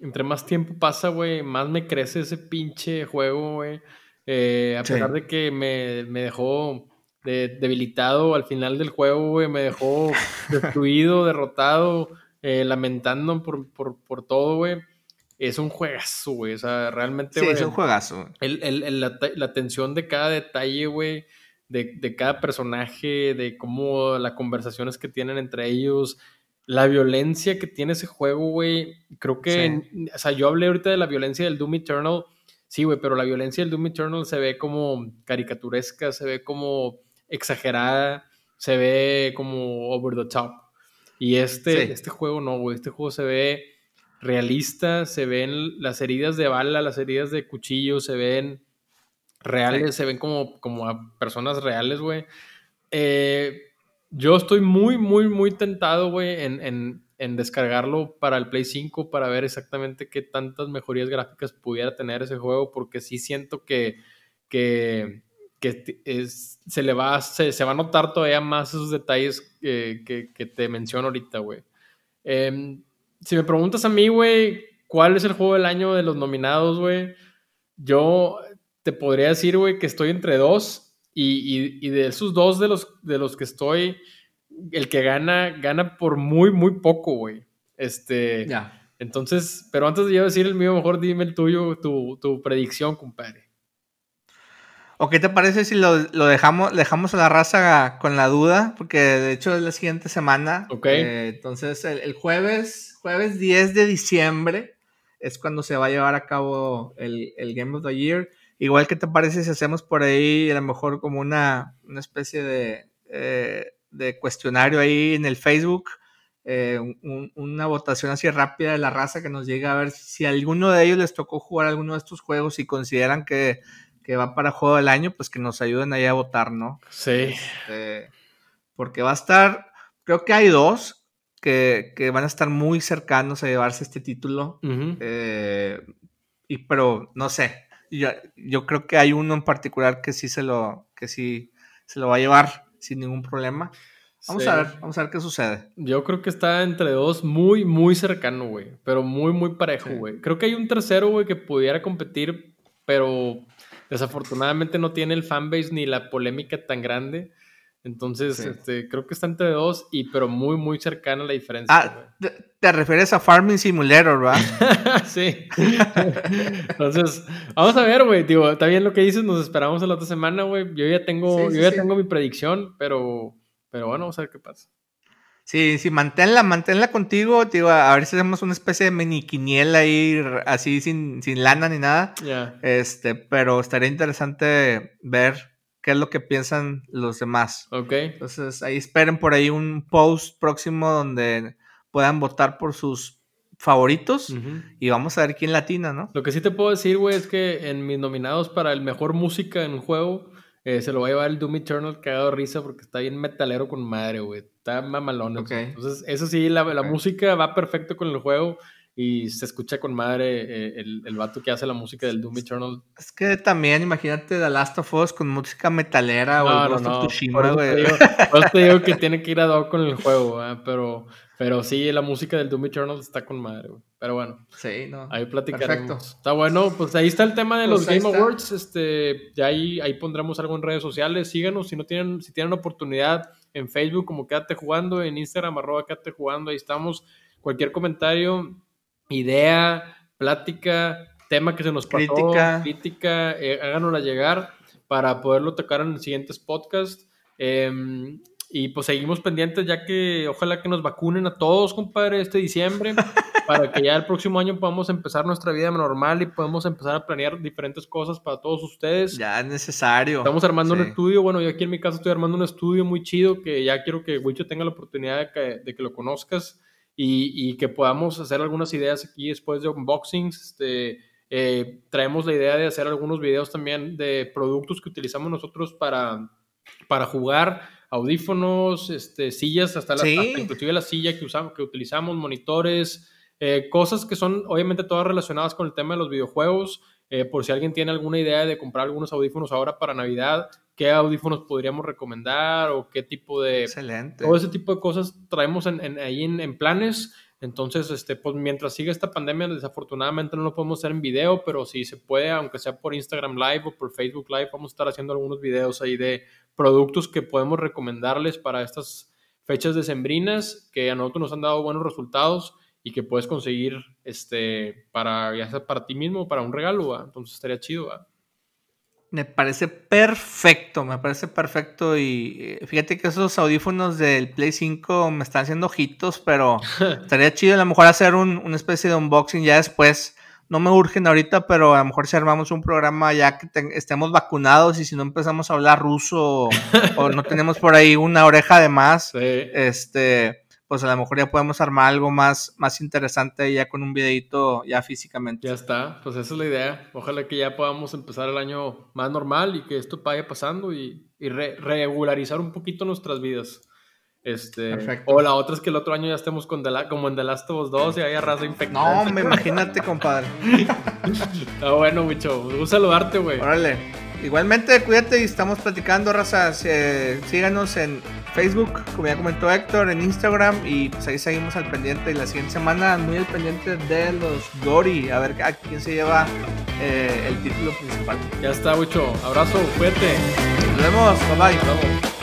S2: entre más tiempo pasa, güey, más me crece ese pinche juego, güey. Eh, a pesar de que me, dejó debilitado al final del juego, güey, me dejó destruido, derrotado, eh, lamentando por, por, todo, güey. Es un juegazo, güey. O sea, realmente.
S1: Sí, es un juegazo.
S2: la, tensión de cada detalle, güey. De, de, cada personaje, de cómo las conversaciones que tienen entre ellos, la violencia que tiene ese juego, güey, creo que, o sea, yo hablé ahorita de la violencia del Doom Eternal, sí, güey, pero la violencia del Doom Eternal se ve como caricaturesca, se ve como exagerada, se ve como over the top. Y este, este juego no, güey, este juego se ve realista, se ven las heridas de bala, las heridas de cuchillo, se ven reales, se ven como, como a personas reales, güey. Eh, yo estoy muy, muy, muy tentado, güey, en, descargarlo para el Play 5 para ver exactamente qué tantas mejorías gráficas pudiera tener ese juego, porque sí siento que, que, se le va, se, va a notar todavía más esos detalles que, te menciono ahorita, güey. Em, si me preguntas a mí, güey, ¿cuál es el juego del año de los nominados, güey? Yo te podría decir, güey, que estoy entre dos y, de esos dos de los, de los que estoy, el que gana, gana por muy, muy poco, güey. Este.
S1: Ya.
S2: Entonces, pero antes de yo decir el mío, mejor dime el tuyo, tu, tu predicción, compadre.
S1: ¿O qué te parece si lo, dejamos, dejamos a la raza con la duda? Porque de hecho es la siguiente semana.
S2: Ok.
S1: Eh, entonces, el, el, jueves, jueves 10 de diciembre es cuando se va a llevar a cabo el, el Game of the Year. Igual, ¿qué te parece si hacemos por ahí a lo mejor como una, especie de, eh, de, cuestionario ahí en el Facebook? Eh, una votación así rápida de la raza que nos llegue a ver si a alguno de ellos les tocó jugar alguno de estos juegos y consideran que, va para juego del año, pues que nos ayuden ahí a votar, ¿no?
S2: Sí.
S1: Este, porque va a estar, creo que hay dos que, van a estar muy cercanos a llevarse este título. Eh, y pero no sé, yo, creo que hay uno en particular que sí se lo, que sí se lo va a llevar sin ningún problema. Vamos a ver, vamos a ver qué sucede.
S2: Yo creo que está entre dos muy, muy cercano, güey. Pero muy, muy parejo, güey. Creo que hay un tercero, güey, que pudiera competir, pero desafortunadamente no tiene el fanbase ni la polémica tan grande. Entonces, este, creo que está entre dos, y, pero muy, muy cercana la diferencia.
S1: Ah, te, refieres a Farming Simulator, ¿verdad?
S2: sí. Entonces, vamos a ver, güey. Digo, está bien lo que dices, nos esperamos la otra semana, güey. Yo ya tengo, yo ya tengo mi predicción, pero, pero bueno, vamos a ver qué pasa.
S1: Sí, sí, manténla, manténla contigo, digo, a ver si hacemos una especie de mini quiniela ahí, así sin, sin lana ni nada.
S2: Ya.
S1: Este, pero estaría interesante ver qué es lo que piensan los demás.
S2: Ok.
S1: Entonces ahí esperen por ahí un post próximo donde puedan votar por sus favoritos y vamos a ver quién latina, ¿no?
S2: Lo que sí te puedo decir, güey, es que en mis nominados para el mejor música en un juego eh, se lo va a llevar el Doom Eternal que ha dado risa porque está bien metalero con madre, güey. Está mamalón. Okay. Entonces, eso sí, la, la música va perfecto con el juego y se escucha con madre eh, el, el, vato que hace la música del Doom Eternal.
S1: Es que también, imagínate The Last of Us con música metalera o
S2: no, no, Por te digo que tiene que ir a dado con el juego, pero, pero sí, la música del Doom Eternal está con madre, Pero bueno,
S1: sí, no.
S2: ahí platicaremos. Perfecto. Está bueno, pues ahí está el tema de los pues Game Awards. Este, ya ahí, ahí pondremos algo en redes sociales. Síganos si no tienen, si tienen oportunidad en Facebook, como Quédate Jugando, en Instagram, arroba Quédate Jugando, ahí estamos. Cualquier comentario, idea, plática, tema que se nos pasó, crítica, crítica eh, háganosla llegar para poderlo tocar en siguientes podcasts. Em, y pues seguimos pendientes ya que ojalá que nos vacunen a todos, compadre, este diciembre, para que ya el próximo año podamos empezar nuestra vida normal y podemos empezar a planear diferentes cosas para todos ustedes.
S1: Ya es necesario.
S2: Estamos armando un estudio, bueno, yo aquí en mi casa estoy armando un estudio muy chido que ya quiero que Wicho tenga la oportunidad de que, de que lo conozcas y, que podamos hacer algunas ideas aquí después de unboxings. Este, eh, traemos la idea de hacer algunos videos también de productos que utilizamos nosotros para, para jugar, audífonos, este, sillas, hasta, la, inclusive la silla que, usamos, que utilizamos, monitores, eh, cosas que son obviamente todas relacionadas con el tema de los videojuegos. Eh, por si alguien tiene alguna idea de comprar algunos audífonos ahora para Navidad, qué audífonos podríamos recomendar o qué tipo de...
S1: Excelente.
S2: Todo ese tipo de cosas traemos en, ahí en, planes. Entonces, este, pues mientras siga esta pandemia, desafortunadamente no lo podemos hacer en video, pero si se puede, aunque sea por Instagram Live o por Facebook Live, vamos a estar haciendo algunos videos ahí de productos que podemos recomendarles para estas fechas decembrinas que a nosotros nos han dado buenos resultados y que puedes conseguir este, para, ya sea para ti mismo o para un regalo, entonces estaría chido.
S1: Me parece perfecto, me parece perfecto. Y eh, fíjate que esos audífonos del Play 5 me están haciendo ojitos, pero estaría chido a lo mejor hacer un, una especie de unboxing ya después. No me urgen ahorita, pero a lo mejor si armamos un programa ya que estemos vacunados y si no empezamos a hablar ruso o, no tenemos por ahí una oreja de más, este pues a lo mejor ya podemos armar algo más, más interesante ya con un videito ya físicamente.
S2: Ya está, pues esa es la idea. Ojalá que ya podamos empezar el año más normal y que esto vaya pasando y, regularizar un poquito nuestras vidas. Este, O la otra es que el otro año ya estemos con como en The Last of Us 2 y haya raza infectada.
S1: No, me imagínate, compadre.
S2: Está bueno, mucho. Gusta saludarte, güey.
S1: Órale. Igualmente, cuídate y estamos platicando, raza. síganos en Facebook, como ya comentó Héctor, en Instagram y pues ahí seguimos al pendiente. Y la siguiente semana, muy al pendiente de los Gori, a ver a quién se lleva eh, el título principal.
S2: Ya está, mucho. Abrazo, cuídate.
S1: Nos vemos, bye bye.